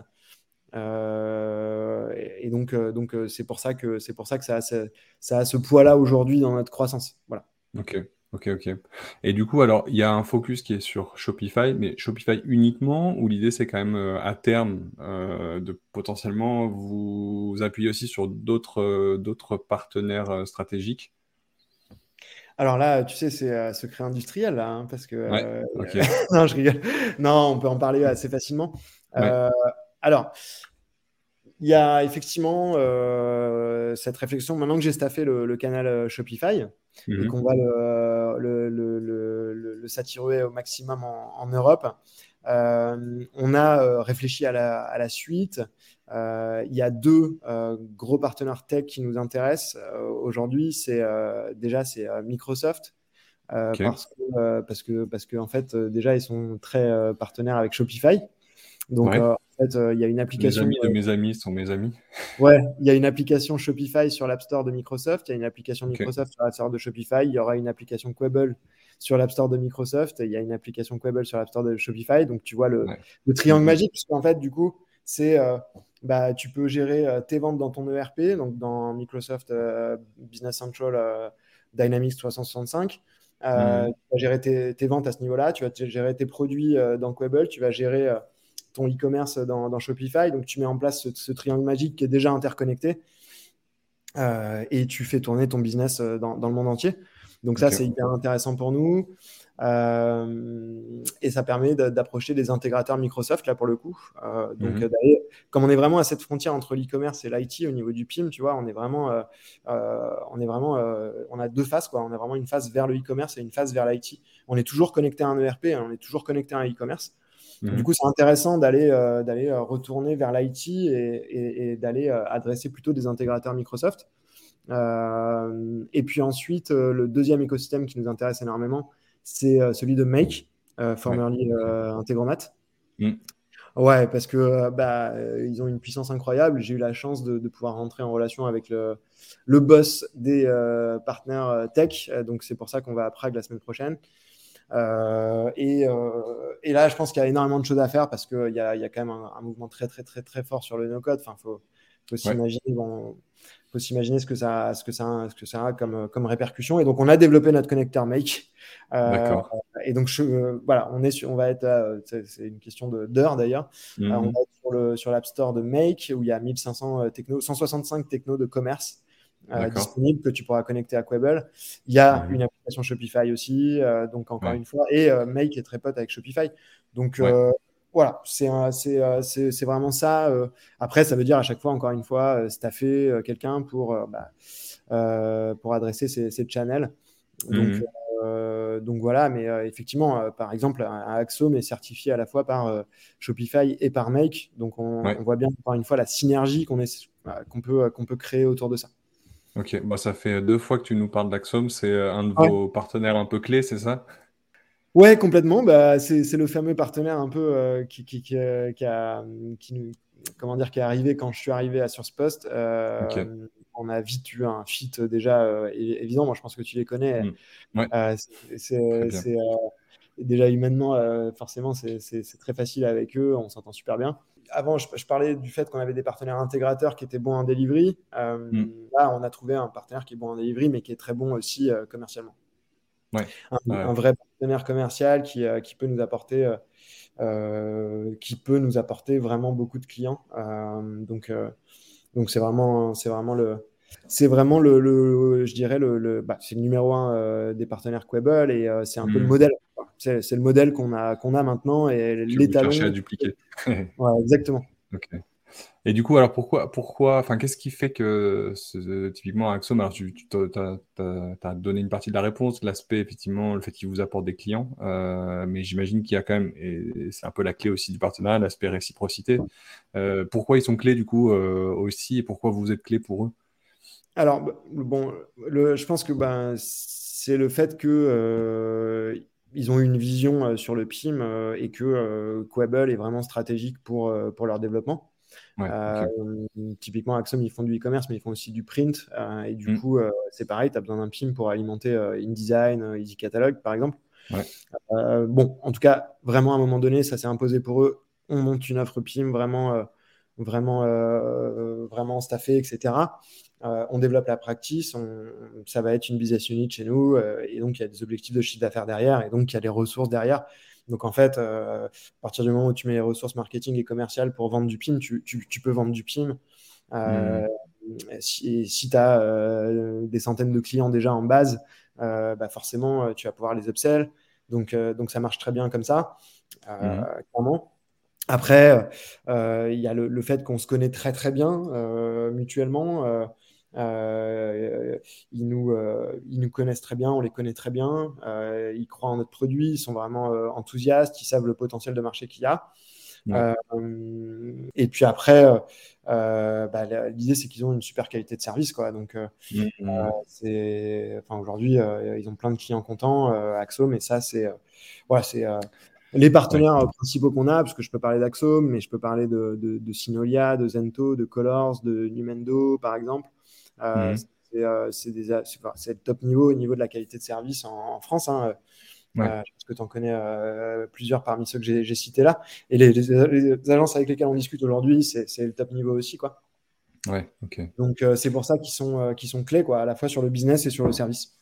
C: et, donc, donc c'est pour ça que c'est pour ça que ça a ce, ça a ce poids-là aujourd'hui dans notre croissance. Voilà.
A: Ok. Ok, ok. Et du coup, alors, il y a un focus qui est sur Shopify, mais Shopify uniquement, ou l'idée c'est quand même euh, à terme euh, de potentiellement vous appuyer aussi sur d'autres euh, partenaires stratégiques?
C: Alors là, tu sais, c'est secret industriel, là, hein, parce que
A: Ouais,
C: non, je rigole. Non, on peut en parler assez facilement. alors, il y a effectivement euh, cette réflexion. Maintenant que j'ai staffé le, canal euh, Shopify et mhm. qu'on va le, le, saturer au maximum en, Europe, euh, on a réfléchi à la, suite. il y a deux gros partenaires tech qui nous intéressent aujourd'hui. C'est déjà c'est Microsoft. parce, que, parce que parce que en fait déjà ils sont très partenaires avec Shopify donc fait, euh, il y a une application.
A: Les amis de mes amis sont mes amis.
C: Ouais, il y a une application Shopify sur l'App Store de Microsoft. Il y a une application Microsoft sur l'App Store de Shopify. Il y aura une application Quable sur l'App Store de Microsoft. Il y a une application Quable sur l'App Store de Shopify. Donc, tu vois le, le triangle magique, puisqu'en fait, du coup, c'est. Euh, bah, tu peux gérer euh, tes ventes dans ton ERP, donc dans Microsoft Business Central Dynamics 365. Tu vas gérer tes, tes, ventes à ce niveau-là, tu vas gérer tes produits dans Quable, tu vas gérer ton e-commerce dans, Shopify. Donc, tu mets en place ce, triangle magique qui est déjà interconnecté euh, et tu fais tourner ton business euh, dans, le monde entier. Donc, ça, c'est hyper intéressant pour nous. Euh, et ça permet d'approcher des intégrateurs Microsoft, là, pour le coup. donc, mhm. comme on est vraiment à cette frontière entre l'e-commerce et l'IT au niveau du PIM, tu vois, on est vraiment, on est vraiment, on a deux faces, quoi. On a vraiment une phase vers le e-commerce et une phase vers l'IT. On est toujours connecté à un ERP, hein, on est toujours connecté à un e-commerce. Du mhm. coup, c'est intéressant d'aller euh, d'aller euh, retourner vers l'IT et, d'aller euh, adresser plutôt des intégrateurs Microsoft. et puis ensuite, le deuxième écosystème qui nous intéresse énormément, c'est celui de Make, formerly Integromat. Mm. Ouais, parce que bah, ils ont une puissance incroyable. J'ai eu la chance de, pouvoir rentrer en relation avec le, le boss des partenaires tech. Donc, c'est pour ça qu'on va à Prague la semaine prochaine. Euh, et, euh, et, là, je pense qu'il y a énormément de choses à faire parce qu'il y a, y a quand même un, mouvement très, très, très, très fort sur le no-code. Enfin, faut, faut s'imaginer bon, faut s'imaginer ce que ça, ce que ça, ce que ça a comme, comme répercussion. Et donc, on a développé notre connecteur Make. Euh, et donc, je, euh, voilà, on est sur, on va être, c'est une question d'heure d'ailleurs. Mhm. on va être sur l'App Store de Make où il y a 1500 techno, 165 technos de commerce. Disponibles que tu pourras connecter à Quable. Il y a mhm. une Shopify aussi, euh, donc encore une fois, et euh, Make est très pote avec Shopify. Donc euh, voilà, c'est c'est vraiment ça. après, ça veut dire à chaque fois, encore une fois, staffer quelqu'un pour, bah, pour adresser ces, ces channels. Donc, mhm. donc voilà, mais effectivement, par exemple, un Axome est certifié à la fois par Shopify et par Make. Donc on, on, voit bien, encore une fois, la synergie qu'on qu'on peut, qu'on peut créer autour de ça.
A: Ok, bah ça fait deux fois que tu nous parles d'Axom, c'est euh, un de vos partenaires un peu clés, c'est ça?
C: Ouais, complètement. Bah, c'est le fameux partenaire un peu euh, qui, qui, qui, euh, a, qui, comment dire, qui est arrivé quand je suis arrivé à Source Post. On a vite eu un fit déjà évident. Moi, je pense que tu les connais. Mmh. c'est déjà humainement, forcément, c'est très facile avec eux. On s'entend super bien avant, je, parlais du fait qu'on avait des partenaires intégrateurs qui étaient bons en delivery. Euh, mm. Là, on a trouvé un partenaire qui est bon en delivery, mais qui est très bon aussi euh, commercialement. Un, vrai partenaire commercial qui, euh, qui peut nous apporter, qui peut nous apporter vraiment beaucoup de clients. donc, donc c'est vraiment, c'est vraiment le, c'est vraiment le, je dirais le, bah, c'est le numéro un des partenaires Quable et c'est un peu le mm. modèle c'est le modèle qu'on a, qu'on a maintenant et les talons.
A: à dupliquer.
C: ouais, exactement.
A: Et du coup, alors pourquoi, pourquoi, enfin, qu'est-ce qui fait que typiquement Axom, alors tu, as, donné une partie de la réponse, l'aspect effectivement, le fait qu'il vous apporte des clients, euh, mais j'imagine qu'il y a quand même, et c'est un peu la clé aussi du partenariat, l'aspect réciprocité. Euh, pourquoi ils sont clés du coup euh, aussi et pourquoi vous êtes clé pour eux?
C: Alors bon, le, je pense que ben c'est le fait que ils ont une vision euh, sur le PIM euh, et que euh, Quable est vraiment stratégique pour, pour leur développement. Typiquement, Axom, ils font du e-commerce, mais ils font aussi du print. et du mm. coup, c'est pareil, tu as besoin d'un PIM pour alimenter InDesign, Easy Catalog, par exemple. bon, en tout cas, vraiment, à un moment donné, ça s'est imposé pour eux. On monte une offre PIM vraiment, vraiment, vraiment staffée, etc. Euh, on développe la practice, ça va être une business unit chez nous, euh, et donc il y a des objectifs de chiffre d'affaires derrière, et donc il y a des ressources derrière. Donc en fait, euh, à partir du moment où tu mets les ressources marketing et commerciales pour vendre du PIM, tu, peux vendre du PIM. Hmm. Si, tu as des centaines de clients déjà en base, bah forcément, tu vas pouvoir les upsell. Donc, donc ça marche très bien comme ça, mmh. clairement. Après, il y a le, fait qu'on se connaît très très bien mutuellement. Ils, nous, ils nous connaissent très bien, on les connaît très bien. ils croient en notre produit, ils sont vraiment enthousiastes, ils savent le potentiel de marché qu'il y a. et puis après, bah, l'idée c'est qu'ils ont une super qualité de service, quoi. Donc, mmh, mmh. enfin aujourd'hui, ils ont plein de clients contents, Axo, mais ça c'est, voilà, c'est les partenaires principaux qu'on a, parce que je peux parler d'Axome, mais je peux parler de, de, de, Synolia, de Zento, de Colors, de Numendo, par exemple. Euh, mhm. euh C'est le top niveau au niveau de la qualité de service en, France. Hein. Euh, je pense que tu en connais euh, plusieurs parmi ceux que j'ai cités là. Et les, les, agences avec lesquelles on discute aujourd'hui, c'est le top niveau aussi. Quoi.
A: Ouais, ok.
C: Donc, c'est pour ça qu'ils sont, sont clés, quoi, à la fois sur le business et sur le service.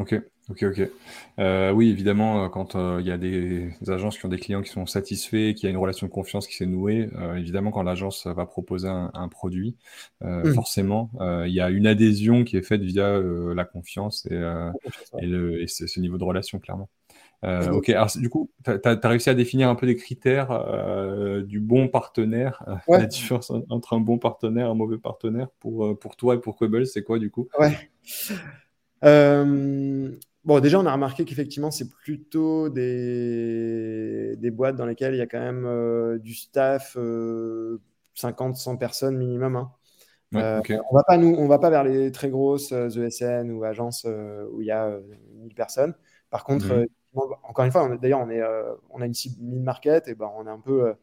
A: Ok, ok, ok. Euh, oui, évidemment, euh, quand euh, il y a des, agences qui ont des clients qui sont satisfaits, qui a une relation de confiance qui s'est nouée, évidemment, quand l'agence va proposer un, produit, mmh. forcément, il y a une adhésion qui est faite via la confiance et, et, le, et ce niveau de relation, clairement. Mmh. ok, alors du coup, tu as, réussi à définir un peu des critères du bon partenaire, la différence entre un bon partenaire et un mauvais partenaire pour, pour toi et pour Quibble, c'est quoi du coup?
C: Ouais. Euh, bon, déjà, on a remarqué qu'effectivement, c'est plutôt des, des, boîtes dans lesquelles il y a quand même euh, du staff, 50, euh, 100 personnes minimum. Hein. On va pas nous, on va pas vers les très grosses ESN ou agences où il y a 1000 personnes. Par contre, mhm. encore une fois, d'ailleurs, on, est, on a une cible mid-market et ben, on a un peu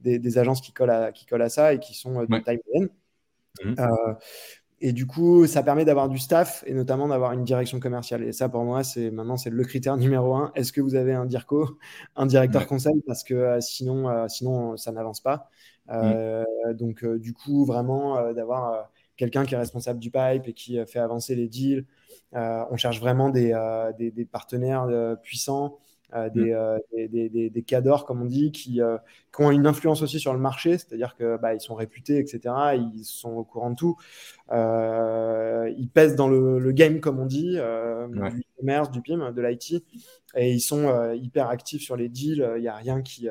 C: des, des, agences qui collent, à, qui collent à ça et qui sont de taille moyenne. Mhm. Et du coup, ça permet d'avoir du staff et notamment d'avoir une direction commerciale. Et ça, pour moi, c'est maintenant c'est le critère numéro un. Est-ce que vous avez un DIRCO, un directeur conseil? Parce que euh, sinon, euh, sinon, ça n'avance pas. Euh, mm. Donc, du coup, vraiment d'avoir quelqu'un qui est responsable du pipe et qui fait avancer les deals. on cherche vraiment des, des, des partenaires puissants euh, mm. euh, des, des, des, des, cadors, comme on dit, qui, euh, qui, ont une influence aussi sur le marché, c'est-à-dire qu'ils bah, sont réputés, etc. Ils sont au courant de tout. ils pèsent dans le, le, game, comme on dit, du commerce, du PIM, de l'IT, et ils sont hyper actifs sur les deals. Il n'y a rien qui,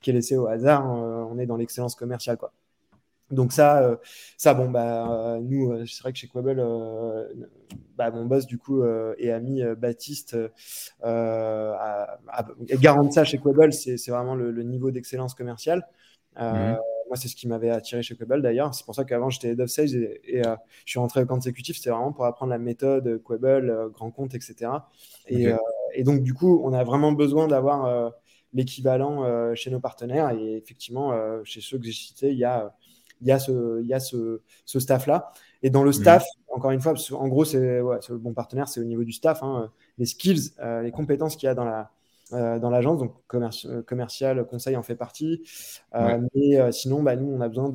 C: qui, est laissé au hasard. on est dans l'excellence commerciale. Quoi. Donc ça, euh, ça bon bah nous, euh, c'est vrai que chez Quabble, euh, bah, mon boss du coup et ami Baptiste a, ça chez Quabble, c'est vraiment le, niveau d'excellence commerciale. Mhm. Moi, c'est ce qui m'avait attiré chez Quabble d'ailleurs. C'est pour ça qu'avant j'étais head of sales et, je suis rentré au consécutif. C'était vraiment pour apprendre la méthode Quabble, grand compte, etc. Et, et, donc du coup, on a vraiment besoin d'avoir l'équivalent chez nos partenaires. Et effectivement, chez ceux que j'ai cités, il y a il y a ce, il y a ce, ce staff-là. Et dans le mhm. staff, encore une fois, en gros, c'est ouais, le bon partenaire, c'est au niveau du staff, hein, les skills, euh, les compétences qu'il y a dans la, euh, dans l'agence, donc euh, commercial, conseil en fait partie. Mais sinon, bah, nous, on a besoin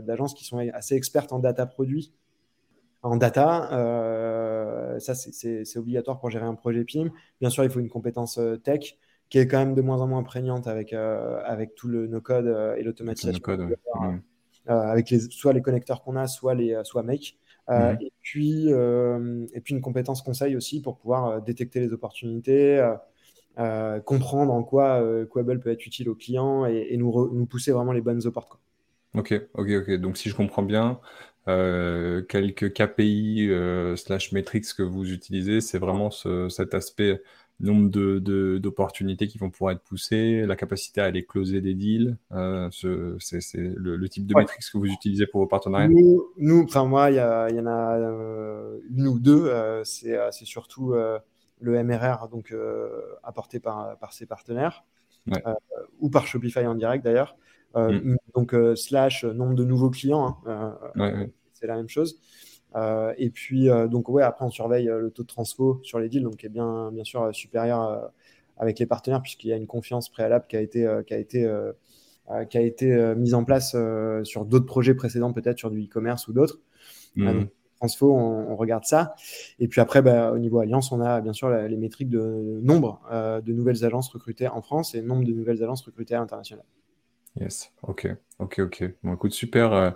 C: d'agences qui sont assez expertes en data produit. En data, ça c'est obligatoire pour gérer un projet PIM. Bien sûr, il faut une compétence tech qui est quand même de moins en moins prégnante avec, avec tout le no-code et l'automatisation. Avec les, soit les connecteurs qu'on a, soit les euh, soit Make. Euh, mhm. et, puis, et puis une compétence conseil aussi pour pouvoir détecter les opportunités, comprendre en quoi Quable peut être utile aux clients et, nous, nous, pousser vraiment les bonnes opportunités.
A: Ok, ok, ok. Donc si je comprends bien, quelques KPI slash metrics que vous utilisez, c'est vraiment cet aspect nombre de, d'opportunités qui vont pouvoir être poussées, la capacité à aller closer des deals. Euh, c'est, le, type de métriques que vous utilisez pour vos partenariats?
C: Nous, enfin moi, il y, y, en a euh, une ou deux. Euh, c'est, c'est surtout le MRR donc apporté par, par ses partenaires ou par Shopify en direct d'ailleurs. Mm. Donc slash nombre de nouveaux clients, hein, c'est la même chose. Euh, et puis, euh, donc, ouais, après, on surveille euh, le taux de transfo sur les deals, donc qui est bien, bien sûr supérieur avec les partenaires, puisqu'il y a une confiance préalable qui a été, qui a été, qui a été mise en place sur d'autres projets précédents, peut-être sur du e-commerce ou d'autres. Mmh. transfo, on, regarde ça. Et puis après, bah, au niveau alliance, on a bien sûr les métriques de nombre de nouvelles agences recrutées en France et nombre de nouvelles agences recrutées à l'international.
A: Yes, ok, ok, ok. Bon, écoute, super, euh,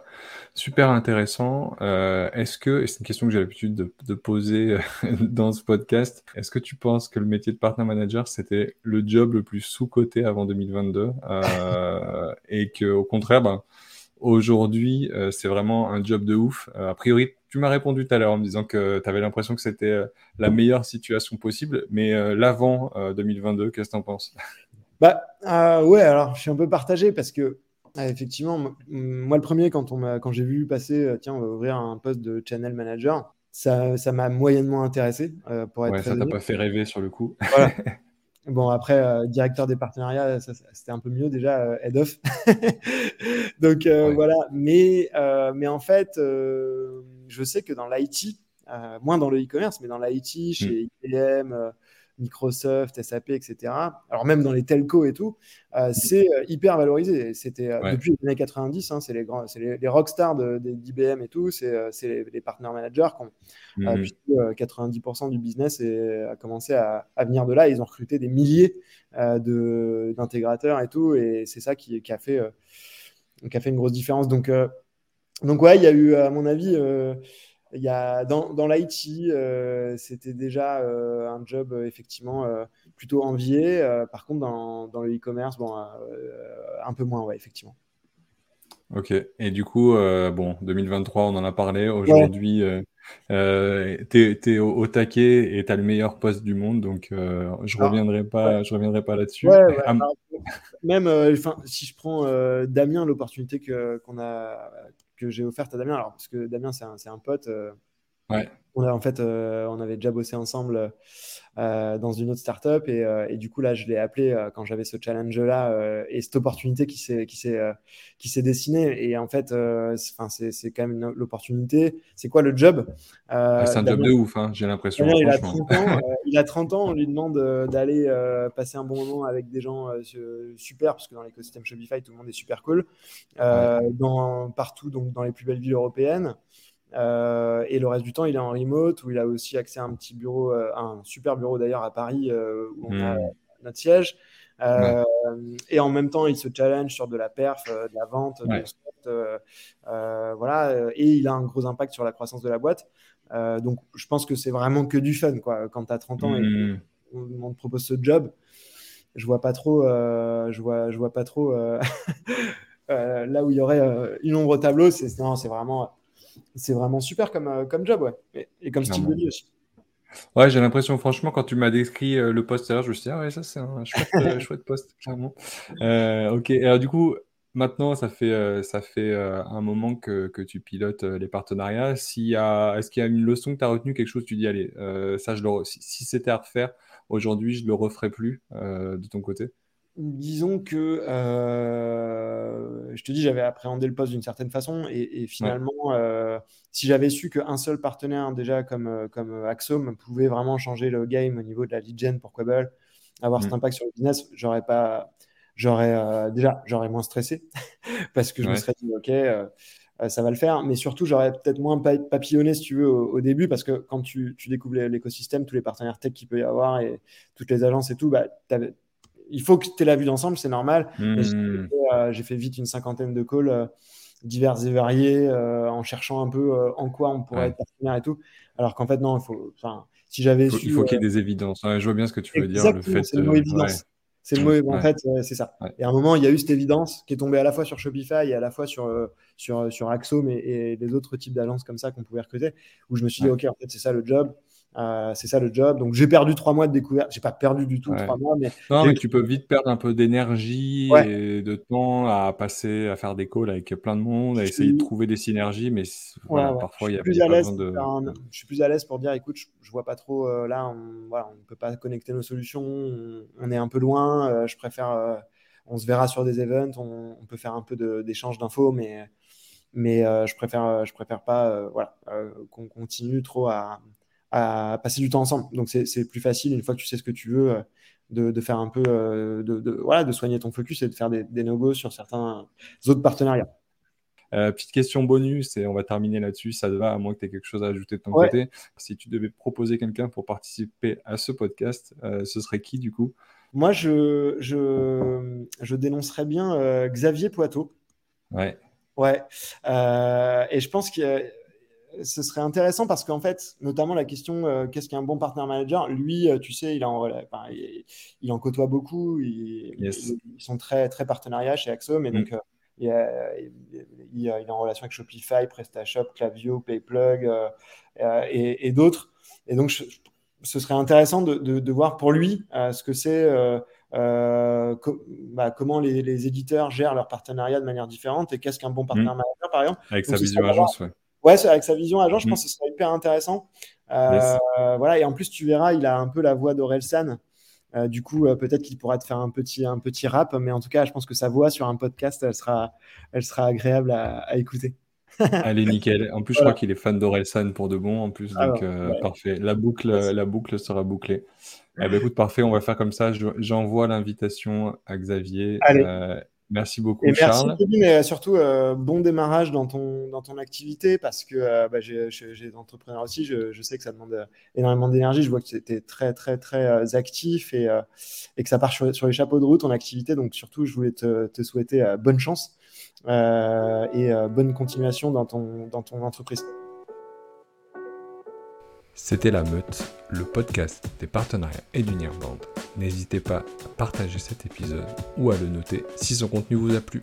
A: super intéressant. Euh, est-ce que, et c'est une question que j'ai l'habitude de, poser dans ce podcast, est-ce que tu penses que le métier de partner manager, c'était le job le plus sous-coté avant 2022 euh, et que, au contraire, ben, aujourd'hui, c'est vraiment un job de ouf. a priori, tu m'as répondu tout à l'heure en me disant que tu avais l'impression que c'était la meilleure situation possible, mais l'avant 2022, qu'est-ce que tu en penses?
C: Bah euh, ouais, alors je suis un peu partagé parce que euh, effectivement, moi le premier quand on quand j'ai vu passer, euh, tiens, on va ouvrir un poste de channel manager, ça, ça m'a moyennement intéressé pour être.
A: Ouais, ça t'a pas fait rêver sur le coup.
C: Bon, après, directeur des partenariats, c'était un peu mieux déjà, head of. Donc voilà, mais, mais en fait, je sais que dans l'IT, moins dans le e-commerce, mais dans l'IT, chez. IBM, Microsoft, SAP, etc. Alors même dans les telcos et tout, euh, c'est euh, hyper valorisé. C'était euh, depuis les années 90, hein, c'est les grands, c'est les, rockstars d'IBM et tout, c'est les, partenaires managers qui ont, 90% mmh. du business a commencé à, venir de là. Ils ont recruté des milliers d'intégrateurs et tout, et c'est ça qui, a fait, qui a fait une grosse différence. Donc, donc ouais, il y a eu, à mon avis, il y a, dans, dans l'IT, euh, c'était déjà euh, un job euh, effectivement plutôt envié. par contre, dans, dans le e-commerce, bon, un peu moins, ouais, effectivement.
A: Ok. Et du coup, bon, 2023, on en a parlé. Aujourd'hui, tu es, au, taquet et tu as le meilleur poste du monde. Donc, je ne reviendrai pas, je reviendrai pas là-dessus.
C: même si je prends Damien, l'opportunité qu'on a, que j'ai offerte à Damien. Alors, parce que Damien, c'est un, un, pote. Euh,
A: ouais.
C: On a en fait, euh, on avait déjà bossé ensemble euh, dans une autre startup et, et du coup là, je l'ai appelé quand j'avais ce challenge-là et cette opportunité qui s'est qui s'est qui s'est dessinée. Et en fait, enfin c'est quand même l'opportunité. C'est quoi le job?
A: C'est un job de ouf, hein, j'ai l'impression.
C: Il, a 30 ans, il a 30 ans. On lui demande d'aller passer un bon moment avec des gens super parce que dans l'écosystème Shopify, tout le monde est super cool. Dans partout, donc dans les plus belles villes européennes. Euh, et le reste du temps, il est en remote, où il a aussi accès à un petit bureau, euh, un super bureau d'ailleurs à Paris, euh, où on a hmm. notre siège. Et en même temps, il se challenge sur de la perf, de la vente, de voilà, et il a un gros impact sur la croissance de la boîte. donc, je pense que c'est vraiment que du fun, quoi. Quand tu as 30 ans et hmm. on, te propose ce job, je vois pas trop, je vois, je vois pas trop là où il y aurait une ombre au tableau. C'est c'est vraiment c'est vraiment super comme, euh, comme job, ouais. Et, comme style de vie aussi.
A: Ouais, j'ai l'impression, franchement, quand tu m'as décrit euh, le poste je me suis dit, ah ouais, ça c'est un chouette, euh, chouette poste, clairement. ok, alors du coup, maintenant, ça fait, ça fait un moment que, que, tu pilotes les partenariats. Est-ce qu'il y a une leçon que tu as retenue, quelque chose, tu dis, allez, ça, je le, si, si c'était à refaire aujourd'hui, je ne le referais plus de ton côté?
C: Disons que euh, je te dis, j'avais appréhendé le poste d'une certaine façon et, finalement, euh, si j'avais su qu'un seul partenaire déjà comme, euh, comme Axom pouvait vraiment changer le game au niveau de la lead gen pour Quable, avoir cet mm. impact sur le business, j'aurais pas, j'aurais déjà, j'aurais moins stressé parce que je me serais dit, ok. ça va le faire, mais surtout j'aurais peut-être moins papillonné si tu veux au, début parce que quand tu, tu découvres l'écosystème, tous les partenaires tech qu'il peut y avoir et toutes les agences et tout, bah, il faut que tu aies la vue d'ensemble, c'est normal. Hmm. Euh, j'ai fait, vite une cinquantaine de calls euh, divers et variés euh, en cherchant un peu en quoi on pourrait être partenaire et tout. Alors qu'en fait, non, il faut. Si j'avais
A: Il faut qu'il y ait des évidences. je vois bien ce que tu veux dire. Le fait,
C: c'est le mot évidence. C'est le mot, en fait, c'est ça. Et à un moment, il y a eu cette évidence qui est tombée à la fois sur Shopify et à la fois sur, sur, sur Axo et, les autres types d'agences comme ça qu'on pouvait recruter, où je me suis dit, OK, en fait, c'est ça le job. Euh, c'est ça le job. Donc j'ai perdu trois mois de découverte. J'ai pas perdu du tout trois mois, mais
A: non, mais tu peux vite perdre un peu d'énergie et de temps à passer à faire des calls avec plein de monde, à essayer de trouver des synergies, mais voilà, parfois il y a plus à l'aise. De...
C: Je suis plus à l'aise pour dire, écoute, je, vois pas trop euh, là, on, voilà, on peut pas connecter nos solutions, on, est un peu loin. Euh, je préfère, on se verra sur des events, on, peut faire un peu d'échange d'infos, mais mais je préfère, je préfère pas, voilà, qu'on continue trop à à passer du temps ensemble. Donc c'est plus facile une fois que tu sais ce que tu veux euh, de, faire un peu euh, de, voilà, de soigner ton focus et de faire des, des no sur certains autres partenariats.
A: Euh, petite question bonus et on va terminer là-dessus. Ça te va, à moins que tu aies quelque chose à ajouter de ton côté. Si tu devais proposer quelqu'un pour participer à ce podcast, ce serait qui du coup?
C: Moi, je, je, je dénoncerais bien Xavier Poitot.
A: Ouais.
C: Ouais. et je pense que ce serait intéressant parce qu'en fait, notamment la question qu'est-ce qu'un bon partenaire manager? Lui, tu sais, il en, il, en côtoie beaucoup. Ils sont très, très partenariats chez Axo, mais mm. donc il, est en relation avec Shopify, PrestaShop, Clavio, PayPlug et, et d'autres. Et donc, ce serait intéressant de, voir pour lui euh, ce que c'est, euh, euh, bah, comment les, éditeurs gèrent leur partenariat de manière différente et qu'est-ce qu'un bon partenaire mmh. manager, par exemple.
A: Avec sa vision agence,
C: ouais. Ouais, avec sa vision agence, je mmh. pense que ce serait hyper intéressant. Voilà, et en plus, tu verras, il a un peu la voix d'Orelsan. du coup, peut-être qu'il pourra te faire un petit, un petit rap, mais en tout cas, je pense que sa voix sur un podcast, elle sera, elle sera agréable à écouter.
A: Allez, nickel. En plus, je crois qu'il est fan d'Orelsan pour de bon, en plus, ah donc euh, parfait. La boucle, la boucle sera bouclée. Eh ben, écoute, parfait, on va faire comme ça. J'envoie l'invitation à Xavier. Euh, merci beaucoup, Et Charles.
C: Merci, Kevin, mais surtout, euh, bon démarrage dans ton, dans ton activité, parce que bah, j'ai des entrepreneurs aussi, je, je, sais que ça demande énormément d'énergie. Je vois que tu étais très, très, très actif et, et que ça part sur, sur, les chapeaux de route, ton activité. Donc, surtout, je voulais te, te souhaiter bonne chance. Euh, et euh, bonne continuation dans ton, dans ton entreprise.
A: C'était La Meute, le podcast des partenariats et du Band. N'hésitez pas à partager cet épisode ou à le noter si son contenu vous a plu.